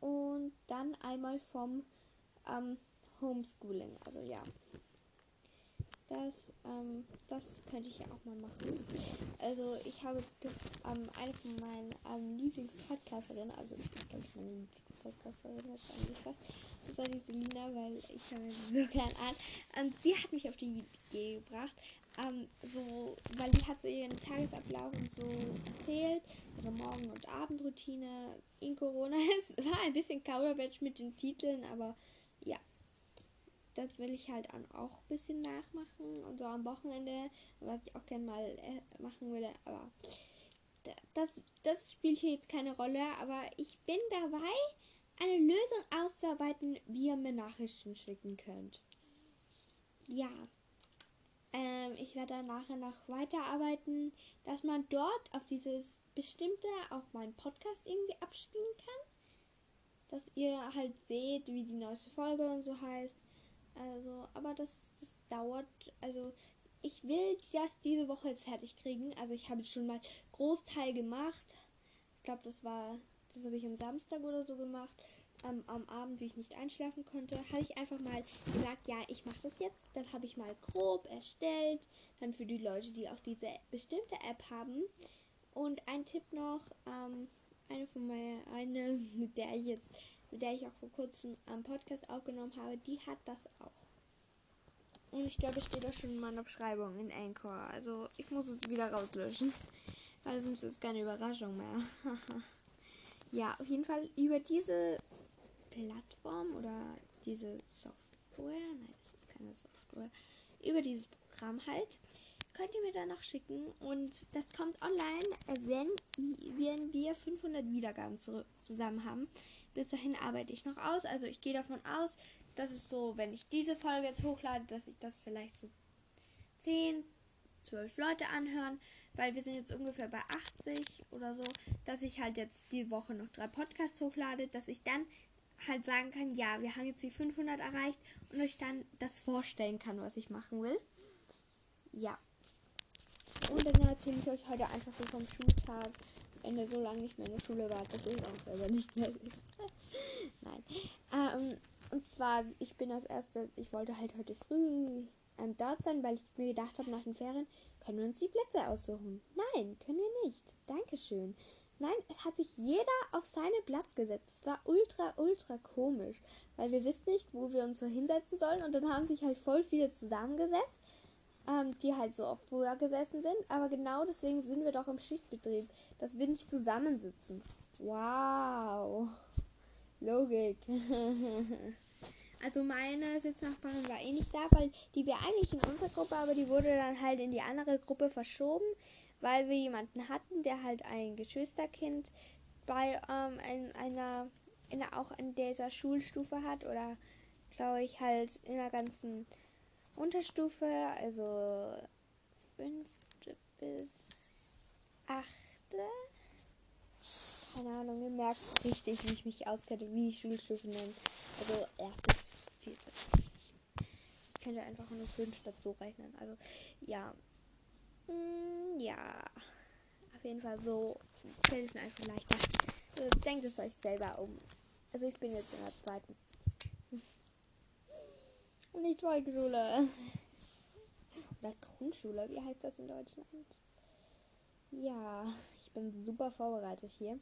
Und dann einmal vom ähm, Homeschooling. Also ja. Das, ähm, das könnte ich ja auch mal machen. Also ich habe ähm, eine von meinen ähm, Lieblingspodcasterinnen, also ist glaube ich meine Lieblingspodcasterin jetzt eigentlich fast. Das war die Selina, weil ich höre sie so gern an. Und sie hat mich auf die Idee gebracht, ähm, so, weil die hat so ihren Tagesablauf und so erzählt, ihre Morgen- und Abendroutine in Corona. *laughs* Es war ein bisschen Kauderwelsch mit den Titeln, aber das will ich halt auch ein bisschen nachmachen und so am Wochenende, was ich auch gerne mal äh, machen würde, aber das, das spielt hier jetzt keine Rolle, aber ich bin dabei, eine Lösung auszuarbeiten, wie ihr mir Nachrichten schicken könnt. Ja, ähm, ich werde dann nachher noch weiterarbeiten, dass man dort auf dieses bestimmte auch meinen Podcast irgendwie abspielen kann. Dass ihr halt seht, wie die neueste Folge und so heißt. Also, aber das, das dauert. Also, ich will das diese Woche jetzt fertig kriegen. Also, ich habe schon mal Großteil gemacht. Ich glaube, das war, das habe ich am Samstag oder so gemacht. Ähm, am Abend, wie ich nicht einschlafen konnte, habe ich einfach mal gesagt, ja, ich mache das jetzt. Dann habe ich mal grob erstellt. Dann für die Leute, die auch diese bestimmte App haben. Und ein Tipp noch, ähm, eine von meiner, eine, mit der ich jetzt mit der ich auch vor kurzem am Podcast aufgenommen habe, die hat das auch. Und ich glaube, es steht auch schon in meiner Beschreibung in Anchor. Also ich muss es wieder rauslöschen. Weil sonst ist es keine Überraschung mehr. *laughs* ja, auf jeden Fall über diese Plattform oder diese Software. Nein, das ist keine Software. Über dieses Programm halt. Könnt ihr mir dann noch schicken. Und das kommt online, wenn, wenn wir 500 Wiedergaben zusammen haben. Bis dahin arbeite ich noch aus. Also ich gehe davon aus, dass es so, wenn ich diese Folge jetzt hochlade, dass ich das vielleicht so 10, 12 Leute anhören, weil wir sind jetzt ungefähr bei 80 oder so, dass ich halt jetzt die Woche noch drei Podcasts hochlade, dass ich dann halt sagen kann, ja, wir haben jetzt die 500 erreicht und euch dann das vorstellen kann, was ich machen will. Ja. Und dann erzähle ich euch heute einfach so vom Schultag, Ende so lange nicht mehr in der Schule war, dass ich auch selber nicht mehr. *laughs* Nein. Ähm, und zwar, ich bin als erste, ich wollte halt heute früh ähm, dort sein, weil ich mir gedacht habe, nach den Ferien können wir uns die Plätze aussuchen. Nein, können wir nicht. Dankeschön. Nein, es hat sich jeder auf seinen Platz gesetzt. Es war ultra, ultra komisch, weil wir wissen nicht, wo wir uns so hinsetzen sollen. Und dann haben sich halt voll viele zusammengesetzt ähm, die halt so oft früher gesessen sind. Aber genau deswegen sind wir doch im Schichtbetrieb, dass wir nicht zusammensitzen. Wow. Logik. *laughs* also meine Sitznachbarin war eh nicht da, weil die wäre eigentlich in unserer Gruppe, aber die wurde dann halt in die andere Gruppe verschoben, weil wir jemanden hatten, der halt ein Geschwisterkind bei ähm, in einer, in auch in dieser Schulstufe hat oder glaube ich halt in der ganzen Unterstufe, also fünfte bis achte. Keine Ahnung, ihr merkt richtig, wie ich mich auskenne, wie ich Schulstufen nenne. Also erste bis vierte. Ich könnte einfach nur fünf dazu rechnen. Also ja. Mm, ja. Auf jeden Fall so fällt es mir einfach leichter. Also denkt es euch selber um. Also ich bin jetzt in der zweiten nicht Volksschule. Oder Grundschule, wie heißt das in Deutschland? Ja, ich bin super vorbereitet hier.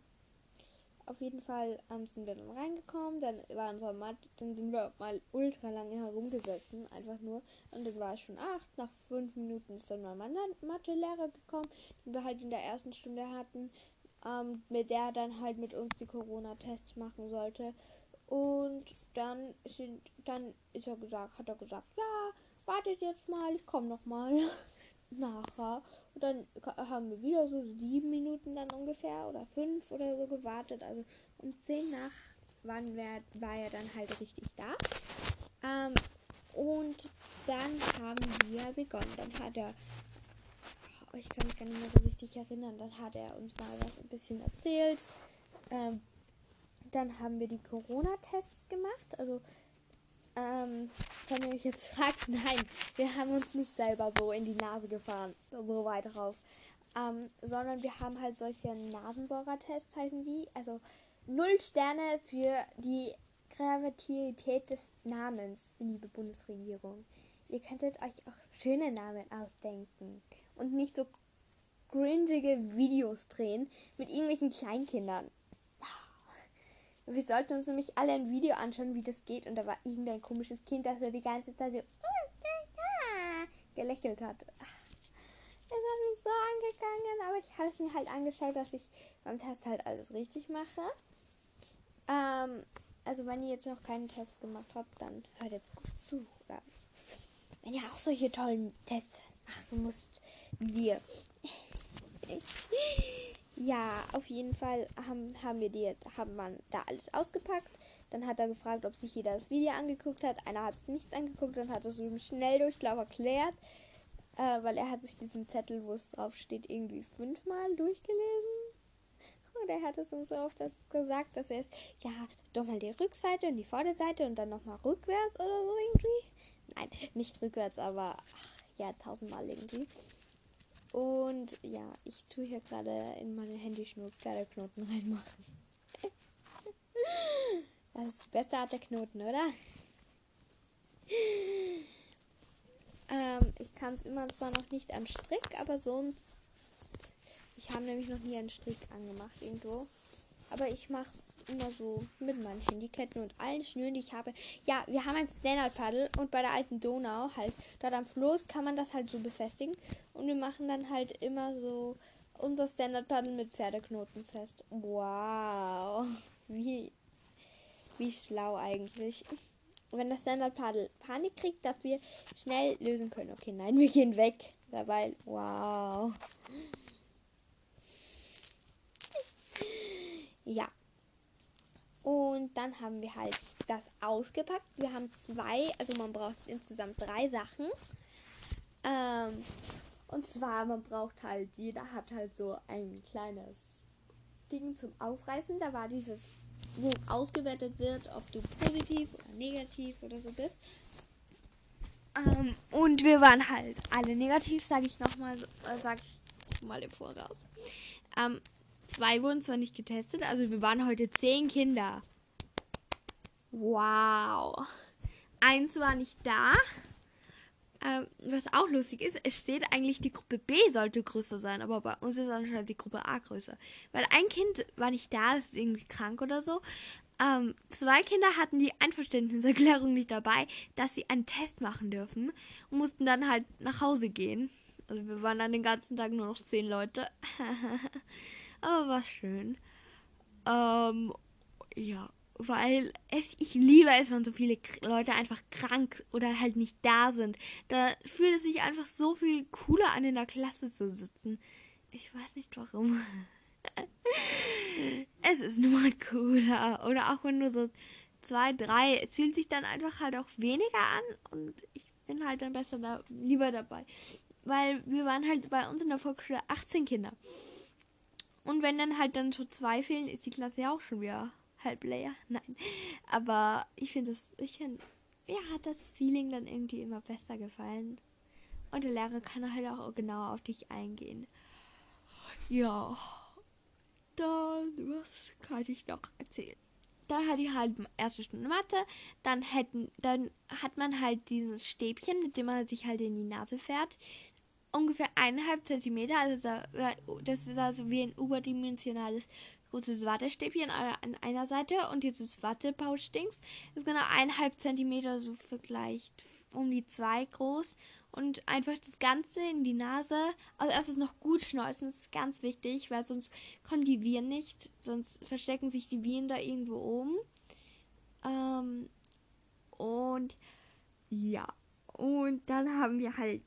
Auf jeden Fall ähm, sind wir dann reingekommen, dann war unser Mat dann sind wir mal ultra lange herumgesessen, einfach nur. Und dann war es schon acht. Nach fünf Minuten ist dann mal mein Mathelehrer gekommen, den wir halt in der ersten Stunde hatten, ähm, mit der dann halt mit uns die Corona-Tests machen sollte. Und dann sind, dann ist er gesagt, hat er gesagt, ja, wartet jetzt mal, ich komme noch mal *laughs* nachher. Und dann haben wir wieder so sieben Minuten dann ungefähr oder fünf oder so gewartet. Also um zehn nach waren wir, war er dann halt richtig da. Ähm, und dann haben wir begonnen. Dann hat er, ich kann mich gar nicht mehr so richtig erinnern, dann hat er uns mal was ein bisschen erzählt. Ähm, dann haben wir die Corona-Tests gemacht. Also ähm, wenn ihr euch jetzt *laughs* fragt, nein, wir haben uns nicht selber so in die Nase gefahren, so weit drauf. Ähm, sondern wir haben halt solche Nasenbohrer-Tests, heißen die. Also null Sterne für die Kreativität des Namens, liebe Bundesregierung. Ihr könntet euch auch schöne Namen ausdenken und nicht so cringige Videos drehen mit irgendwelchen Kleinkindern. Wir sollten uns nämlich alle ein Video anschauen, wie das geht. Und da war irgendein komisches Kind, das er die ganze Zeit so gelächelt hat. Es hat mich so angegangen, aber ich habe es mir halt angeschaut, dass ich beim Test halt alles richtig mache. Ähm, also wenn ihr jetzt noch keinen Test gemacht habt, dann hört jetzt gut zu. Oder wenn ihr auch solche tollen Tests machen müsst wie wir. Ja, auf jeden Fall haben, haben wir die jetzt, haben man da alles ausgepackt. Dann hat er gefragt, ob sich jeder das Video angeguckt hat. Einer hat es nicht angeguckt, dann hat er es so im Schnelldurchlauf erklärt, äh, weil er hat sich diesen Zettel, wo es drauf steht, irgendwie fünfmal durchgelesen. Und er hat es uns so oft gesagt, dass er es, ja, doch mal die Rückseite und die Vorderseite und dann nochmal rückwärts oder so irgendwie. Nein, nicht rückwärts, aber ach, ja, tausendmal irgendwie. Und ja, ich tue hier gerade in meine Handyschnur Pferdeknoten reinmachen. *laughs* das ist besser als der Knoten, oder? ähm, ich kann es immer zwar noch nicht am Strick, aber so ein. Ich habe nämlich noch nie einen Strick angemacht irgendwo. Aber ich mache es immer so mit meinen Handyketten und allen Schnüren, die ich habe. Ja, wir haben ein Stand-Up-Paddle und bei der alten Donau halt, dort am Floß kann man das halt so befestigen. Und wir machen dann halt immer so unser Stand-Up-Paddle mit Pferdeknoten fest. Wow. *laughs* Wie, wie schlau eigentlich. Wenn das Stand-Up-Paddle Panik kriegt, dass wir schnell lösen können. Okay, nein, wir gehen weg. Dabei, wow. Ja. Und dann haben wir halt das ausgepackt. Wir haben zwei, also man braucht insgesamt drei Sachen. Ähm, und zwar, man braucht halt, jeder hat halt so ein kleines Ding zum Aufreißen. Da war dieses, wo ausgewertet wird, ob du positiv oder negativ oder so bist. Ähm, und wir waren halt alle negativ, sage ich nochmal, äh, sag ich mal im Voraus. Ähm, Zwei wurden zwar nicht getestet, also wir waren heute zehn Kinder. Wow. Eins war nicht da. Ähm, was auch lustig ist, es steht eigentlich, die Gruppe B sollte größer sein, aber bei uns ist anscheinend die Gruppe A größer. Weil ein Kind war nicht da, das ist irgendwie krank oder so. Ähm, zwei Kinder hatten die Einverständniserklärung nicht dabei, dass sie einen Test machen dürfen und mussten dann halt nach Hause gehen. Also wir waren dann den ganzen Tag nur noch zehn Leute. *laughs* Aber war schön. Ähm, ja, weil es, ich liebe es, wenn so viele Leute einfach krank oder halt nicht da sind. Da fühlt es sich einfach so viel cooler an, in der Klasse zu sitzen. Ich weiß nicht warum. *laughs* es ist nur mal cooler. Oder auch wenn nur so zwei, drei, es fühlt sich dann einfach halt auch weniger an und ich bin halt dann besser da, lieber dabei. Weil wir waren halt bei uns in der Volksschule 18 Kinder. Und wenn dann halt dann schon zwei fehlen, ist die Klasse ja auch schon wieder halb leer. *laughs* Nein. Aber ich finde das, ich finde, mir hat das Feeling dann irgendwie immer besser gefallen. Und der Lehrer kann halt auch genauer auf dich eingehen. Ja. Dann, was kann ich noch erzählen? dann hatte ich halt erste Stunde Mathe, dann hätten, dann hat man halt dieses Stäbchen, mit dem man sich halt in die Nase fährt. Ungefähr eineinhalb Zentimeter, also da, das ist also wie ein überdimensionales großes Wattestäbchen an einer Seite. Und dieses Wattepauschdings ist genau eineinhalb Zentimeter, so vielleicht um die zwei groß. Und einfach das Ganze in die Nase. Also erstes noch gut schneuzen, das ist ganz wichtig, weil sonst kommen die Viren nicht, sonst verstecken sich die Viren da irgendwo oben. Ähm, und ja, und dann haben wir halt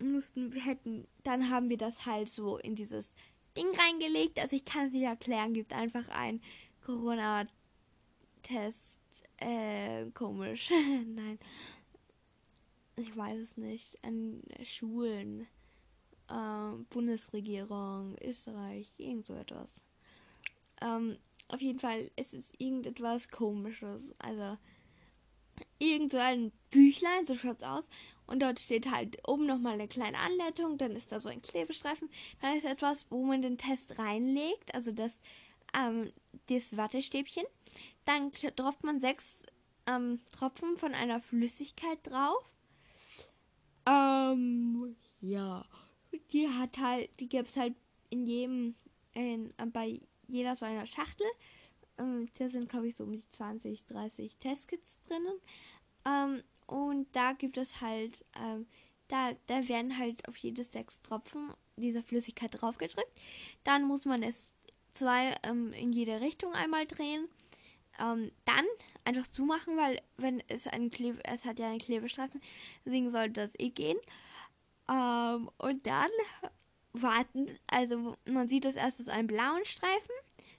mussten hätten dann haben wir das halt so in dieses Ding reingelegt. Also ich kann es nicht erklären, gibt einfach ein Corona Test äh, komisch. *laughs* Nein ich weiß es nicht, an Schulen, äh, Bundesregierung, Österreich, irgend so etwas. Ähm, auf jeden Fall ist es irgendetwas komisches. Also irgend so ein Büchlein, so schaut's aus. Und dort steht halt oben nochmal eine kleine Anleitung, dann ist da so ein Klebestreifen, dann ist etwas, wo man den Test reinlegt, also das, ähm, das Wattestäbchen. Dann tropft man sechs ähm, Tropfen von einer Flüssigkeit drauf. Ähm, ja. Die hat halt, die gibt es halt in jedem, in, bei jeder so einer Schachtel. Ähm, da sind, glaube ich, so um die 20, 30 Testkits drinnen. Ähm, und da gibt es halt, ähm, da, da werden halt auf jedes sechs Tropfen dieser Flüssigkeit draufgedrückt. Dann muss man es zwei ähm, in jede Richtung einmal drehen. Ähm, dann einfach zumachen, weil wenn es ein Klebe, es hat ja einen Klebestreifen, deswegen sollte das eh gehen. Ähm, und dann warten, also man sieht das erst einen blauen Streifen,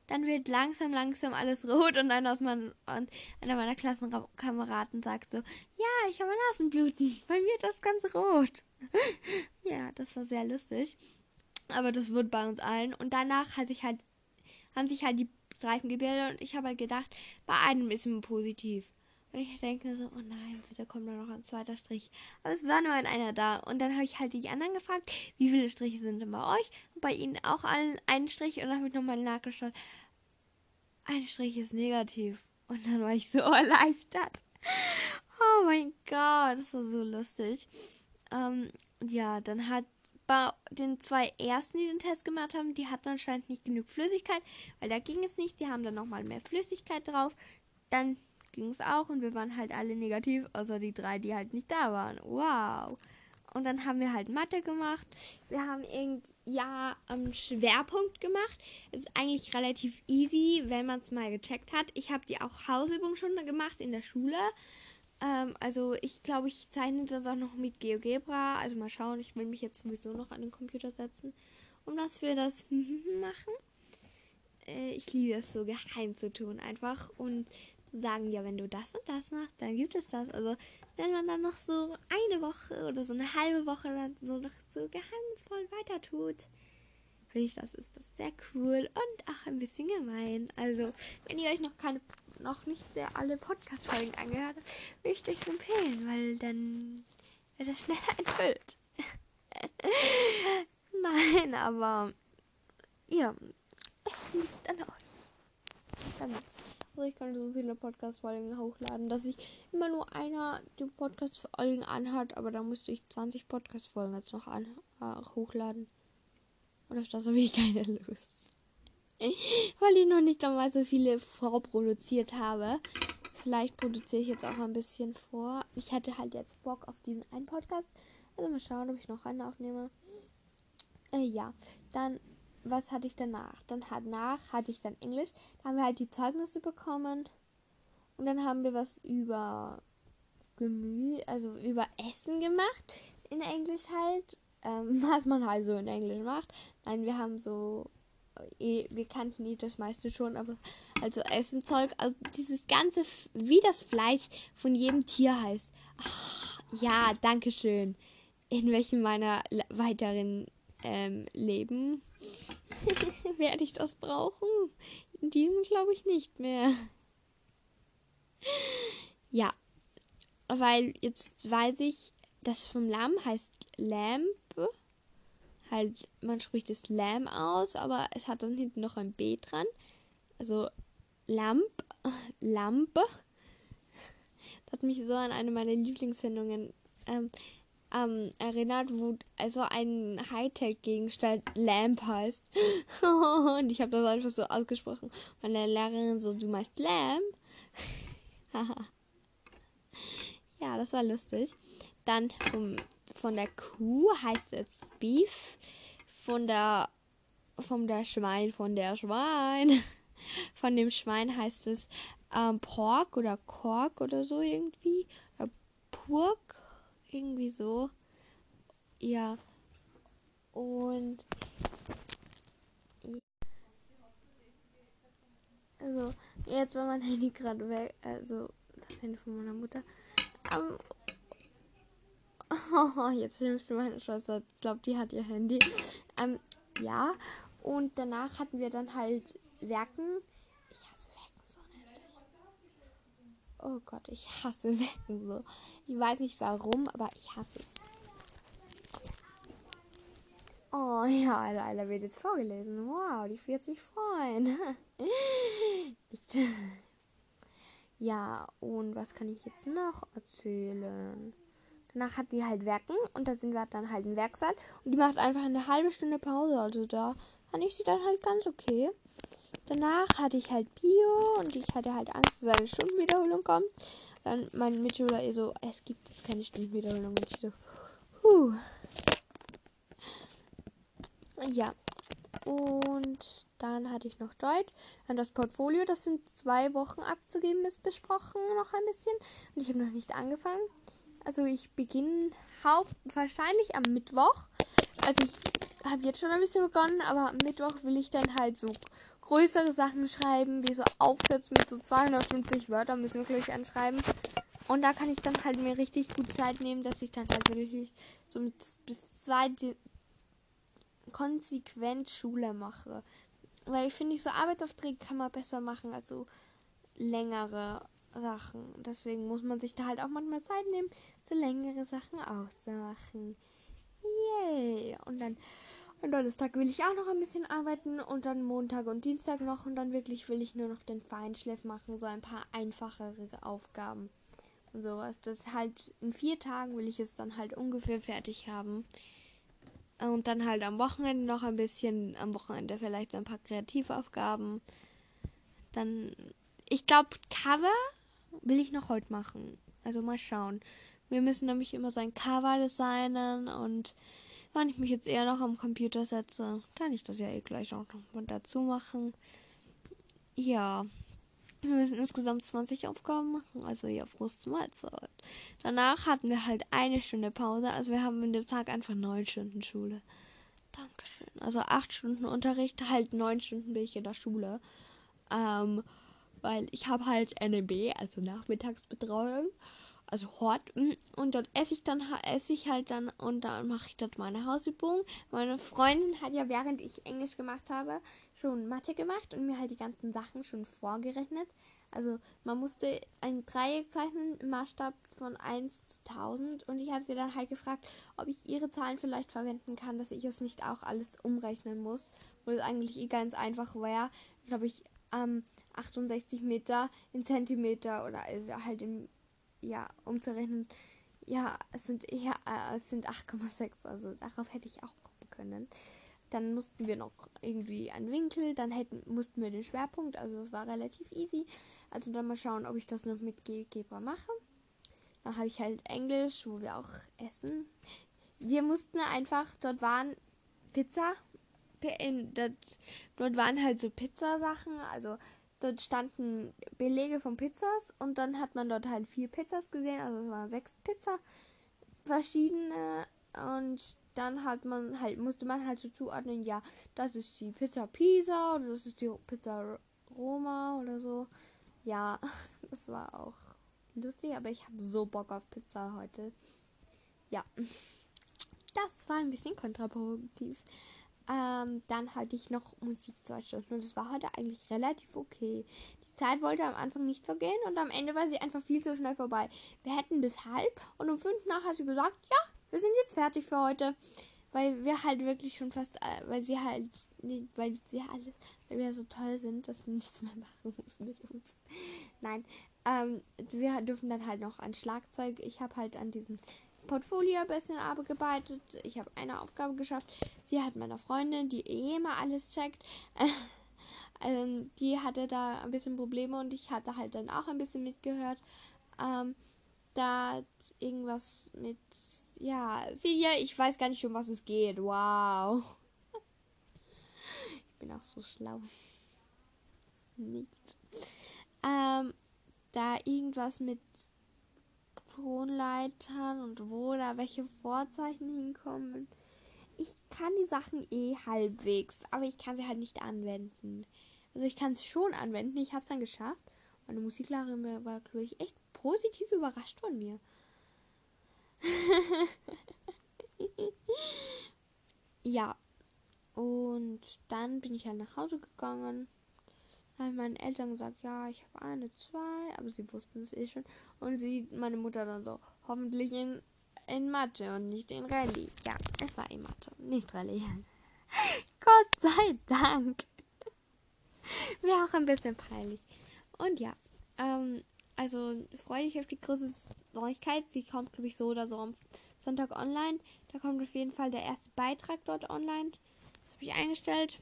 dann wird langsam, langsam alles *laughs* rot und dann aus man und einer meiner Klassenkameraden sagt so, ja, ich habe Nasenbluten, bei mir ist das ganz rot. *laughs* ja, das war sehr lustig. Aber das wird bei uns allen. Und danach hat sich halt, haben sich halt die Streifen gebildet und ich habe halt gedacht, bei einem ist es positiv. Und ich denke so, oh nein, bitte kommt da noch ein zweiter Strich. Aber es war nur ein einer da. Und dann habe ich halt die anderen gefragt, wie viele Striche sind denn bei euch? Und bei ihnen auch allen ein Strich. Und dann habe ich nochmal nachgeschaut. Ein Strich ist negativ. Und dann war ich so *laughs* erleichtert. Oh mein Gott, das war so lustig. Ähm, ja, dann hat bei den zwei ersten, die den Test gemacht haben, die hatten anscheinend nicht genug Flüssigkeit, weil da ging es nicht. Die haben dann nochmal mehr Flüssigkeit drauf. Dann ging es auch und wir waren halt alle negativ, außer die drei, die halt nicht da waren. Wow. Und dann haben wir halt Mathe gemacht. Wir haben irgend ja am Schwerpunkt gemacht. Es ist eigentlich relativ easy, wenn man es mal gecheckt hat. Ich habe die auch Hausübung schon gemacht in der Schule. Ähm, also ich glaube, ich zeichne das auch noch mit GeoGebra. Also mal schauen, ich will mich jetzt sowieso noch an den Computer setzen, um das wir das *laughs* machen. Äh, ich liebe es so geheim zu tun einfach und zu sagen, ja, wenn du das und das machst, dann gibt es das. Also wenn man dann noch so eine Woche oder so eine halbe Woche dann so noch so geheimnisvoll weiter tut finde ich, das ist das sehr cool und auch ein bisschen gemein. Also, wenn ihr euch noch keine, noch nicht sehr alle Podcast-Folgen angehört habt, würde ich euch empfehlen, weil dann wird das schneller *laughs* entfüllt. *laughs* Nein, aber ja, es liegt an euch. Dann, ich könnte so viele Podcast-Folgen hochladen, dass ich immer nur einer die Podcast-Folgen anhat, aber da müsste ich 20 Podcast-Folgen jetzt noch an, äh, hochladen. Und auf das habe ich keine Lust. *laughs* Weil ich noch nicht einmal so viele vorproduziert habe. Vielleicht produziere ich jetzt auch ein bisschen vor. Ich hatte halt jetzt Bock auf diesen einen Podcast. Also mal schauen, ob ich noch einen aufnehme. Äh, ja, dann, was hatte ich danach? Dann danach hatte ich dann Englisch. Da haben wir halt die Zeugnisse bekommen. Und dann haben wir was über Gemüse, also über Essen gemacht. In Englisch halt ähm, *laughs* was man halt so in Englisch macht. Nein, wir haben so, eh, wir kannten die das meiste schon, aber also Essenzeug, also dieses ganze, wie das Fleisch von jedem Tier heißt. Ach, ja, danke schön. In welchem meiner weiteren ähm, Leben *laughs* werde ich das brauchen? In diesem glaube ich nicht mehr. ja, weil jetzt weiß ich, das vom Lamm heißt Lamb halt, man spricht es Lamb aus, aber es hat dann hinten noch ein B dran. Also Lamp, Lampe. Das hat mich so an eine meiner Lieblingssendungen ähm, ähm, erinnert, wo also ein Hightech-Gegenstand Lamp heißt. *laughs* Und ich habe das einfach so ausgesprochen. Meine Lehrerin so, du meinst Lamp? *laughs* ja, das war lustig. Dann vom, von der Kuh heißt es Beef. Von der von der Schwein, von der Schwein. *laughs* Von dem Schwein heißt es ähm, Pork oder Kork oder so irgendwie. Oder Purk, irgendwie so. Ja. Und. Also, jetzt war mein Handy gerade weg. Also, das Handy von meiner Mutter. Um, *laughs* oh, jetzt mir meine Schwester. Ich glaube, die hat ihr Handy. Ähm, ja. Und danach hatten wir dann halt Werken. Ich hasse Werken so nämlich. Oh Gott, ich hasse *laughs* Werken so. Ich weiß nicht warum, aber ich hasse es. Oh ja, Leila wird jetzt vorgelesen. Wow, die wird sich freuen. *laughs* ich, *laughs* ja, und was kann ich jetzt noch erzählen? Danach hat die halt Werken und da sind wir dann halt im Werksaal und die macht einfach eine halbe Stunde Pause. Also da fand ich sie dann halt ganz okay. Danach hatte ich halt Bio und ich hatte halt Angst, dass eine Stundenwiederholung kommt. Dann mein Mitschüler eh so, es gibt keine Stundenwiederholung. Und ich so, huh. Ja. Und dann hatte ich noch Deutsch. Dann das Portfolio, das sind zwei Wochen abzugeben, ist besprochen noch ein bisschen. Und ich habe noch nicht angefangen. Also ich beginne wahrscheinlich am Mittwoch. Also ich habe jetzt schon ein bisschen begonnen, aber am Mittwoch will ich dann halt so größere Sachen schreiben, wie so Aufsätze mit so 250 Wörtern müssen wir gleich anschreiben. Und da kann ich dann halt mir richtig gut Zeit nehmen, dass ich dann halt wirklich so mit bis zwei konsequent Schule mache. Weil ich finde, so Arbeitsaufträge kann man besser machen als so längere Sachen. Deswegen muss man sich da halt auch manchmal Zeit nehmen, so längere Sachen auszumachen. Yay! Und dann am Donnerstag will ich auch noch ein bisschen arbeiten und dann Montag und Dienstag noch und dann wirklich will ich nur noch den Feinschliff machen, so ein paar einfachere Aufgaben und sowas. Das halt in vier Tagen will ich es dann halt ungefähr fertig haben. Und dann halt am Wochenende noch ein bisschen, am Wochenende vielleicht so ein paar Kreativaufgaben. Dann, ich glaube, Cover will ich noch heute machen. Also mal schauen. Wir müssen nämlich immer so ein Cover designen und wenn ich mich jetzt eher noch am Computer setze, kann ich das ja eh gleich auch noch mal dazu machen. Ja. Wir müssen insgesamt 20 Aufgaben machen, also ja, Brust Mahlzeit. Danach hatten wir halt eine Stunde Pause, also wir haben in dem Tag einfach neun Stunden Schule. Dankeschön. Also acht Stunden Unterricht, halt neun Stunden bin ich in der Schule. Ähm, weil ich habe halt NMB, also Nachmittagsbetreuung also Hort. Mm, und dort esse ich dann esse ich halt dann und dann mache ich dort meine Hausübung. Meine Freundin hat ja während ich Englisch gemacht habe schon Mathe gemacht und mir halt die ganzen Sachen schon vorgerechnet. Also man musste ein Dreieck zeichnen im Maßstab von 1 zu 1000 und ich habe sie dann halt gefragt, ob ich ihre Zahlen vielleicht verwenden kann, dass ich es nicht auch alles umrechnen muss, wo es eigentlich ganz einfach wäre, glaube ich, ähm, 68 Meter in Zentimeter oder also halt im ja, umzurechnen, ja, es sind eher, äh, es sind 8,6, also darauf hätte ich auch kommen können. Dann mussten wir noch irgendwie einen Winkel, dann hätten, mussten wir den Schwerpunkt, also es war relativ easy. Also dann mal schauen, ob ich das noch mit GeoGebra mache. Dann habe ich halt Englisch, wo wir auch essen. Wir mussten einfach, dort waren Pizza, in, dort, dort waren halt so Pizzasachen, also dort standen Belege von Pizzas und dann hat man dort halt vier Pizzas gesehen, also es waren sechs Pizza verschiedene und dann hat man halt musste man halt so zuordnen, ja, das ist die Pizza Pisa oder das ist die Pizza Roma oder so. Ja, *laughs* das war auch lustig, aber ich habe so Bock auf Pizza heute. Ja. Das war ein bisschen kontraproduktiv. Ähm, dann hatte ich noch Musik zwei Stunden und das war heute eigentlich relativ okay. Die Zeit wollte am Anfang nicht vergehen und am Ende war sie einfach viel zu schnell vorbei. Wir hätten bis halb und um fünf nach hat sie gesagt, ja, wir sind jetzt fertig für heute. Weil wir halt wirklich schon fast, äh, weil sie halt, weil sie alles, weil wir so toll sind, dass sie *laughs* nichts mehr machen muss mit uns. Nein. Ähm, wir dürfen dann halt noch an Schlagzeug. Ich habe halt an diesem Portfolio ein bisschen abgearbeitet. Ich habe eine Aufgabe geschafft. Sie hat meiner Freundin, die eh immer alles checkt, *laughs* ähm, die hatte da ein bisschen Probleme und ich hatte halt dann auch ein bisschen mitgehört. Ähm, da irgendwas mit, ja, sieh ja, ich weiß gar nicht, um was es geht. Wow. *laughs* ich bin auch so schlau. *laughs* Nichts. Ähm, da irgendwas mit Tonleitern und wo da welche Vorzeichen hinkommen. Ich kann die Sachen eh halbwegs, aber ich kann sie halt nicht anwenden. Also ich kann sie schon anwenden. Ich habe es dann geschafft. Meine Musiklehrerin war, glaube ich, echt positiv überrascht von mir. *laughs* ja. Und dann bin ich halt nach Hause gegangen habe meinen Eltern gesagt, ja, ich habe eine, zwei, aber sie wussten es eh schon. Und sie, meine Mutter dann so, hoffentlich in, in Mathe und nicht in Rallye. Ja, es war in Mathe, nicht Rallye. *laughs* Gott sei Dank. *laughs* Wäre auch ein bisschen peinlich. Und ja, ähm, also freue dich auf die große Neuigkeit. Sie kommt, glaube ich, so oder so am Sonntag online. Da kommt auf jeden Fall der erste Beitrag dort online. Das habe ich eingestellt.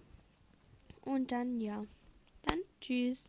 Und dann, ja. Dann tschüss.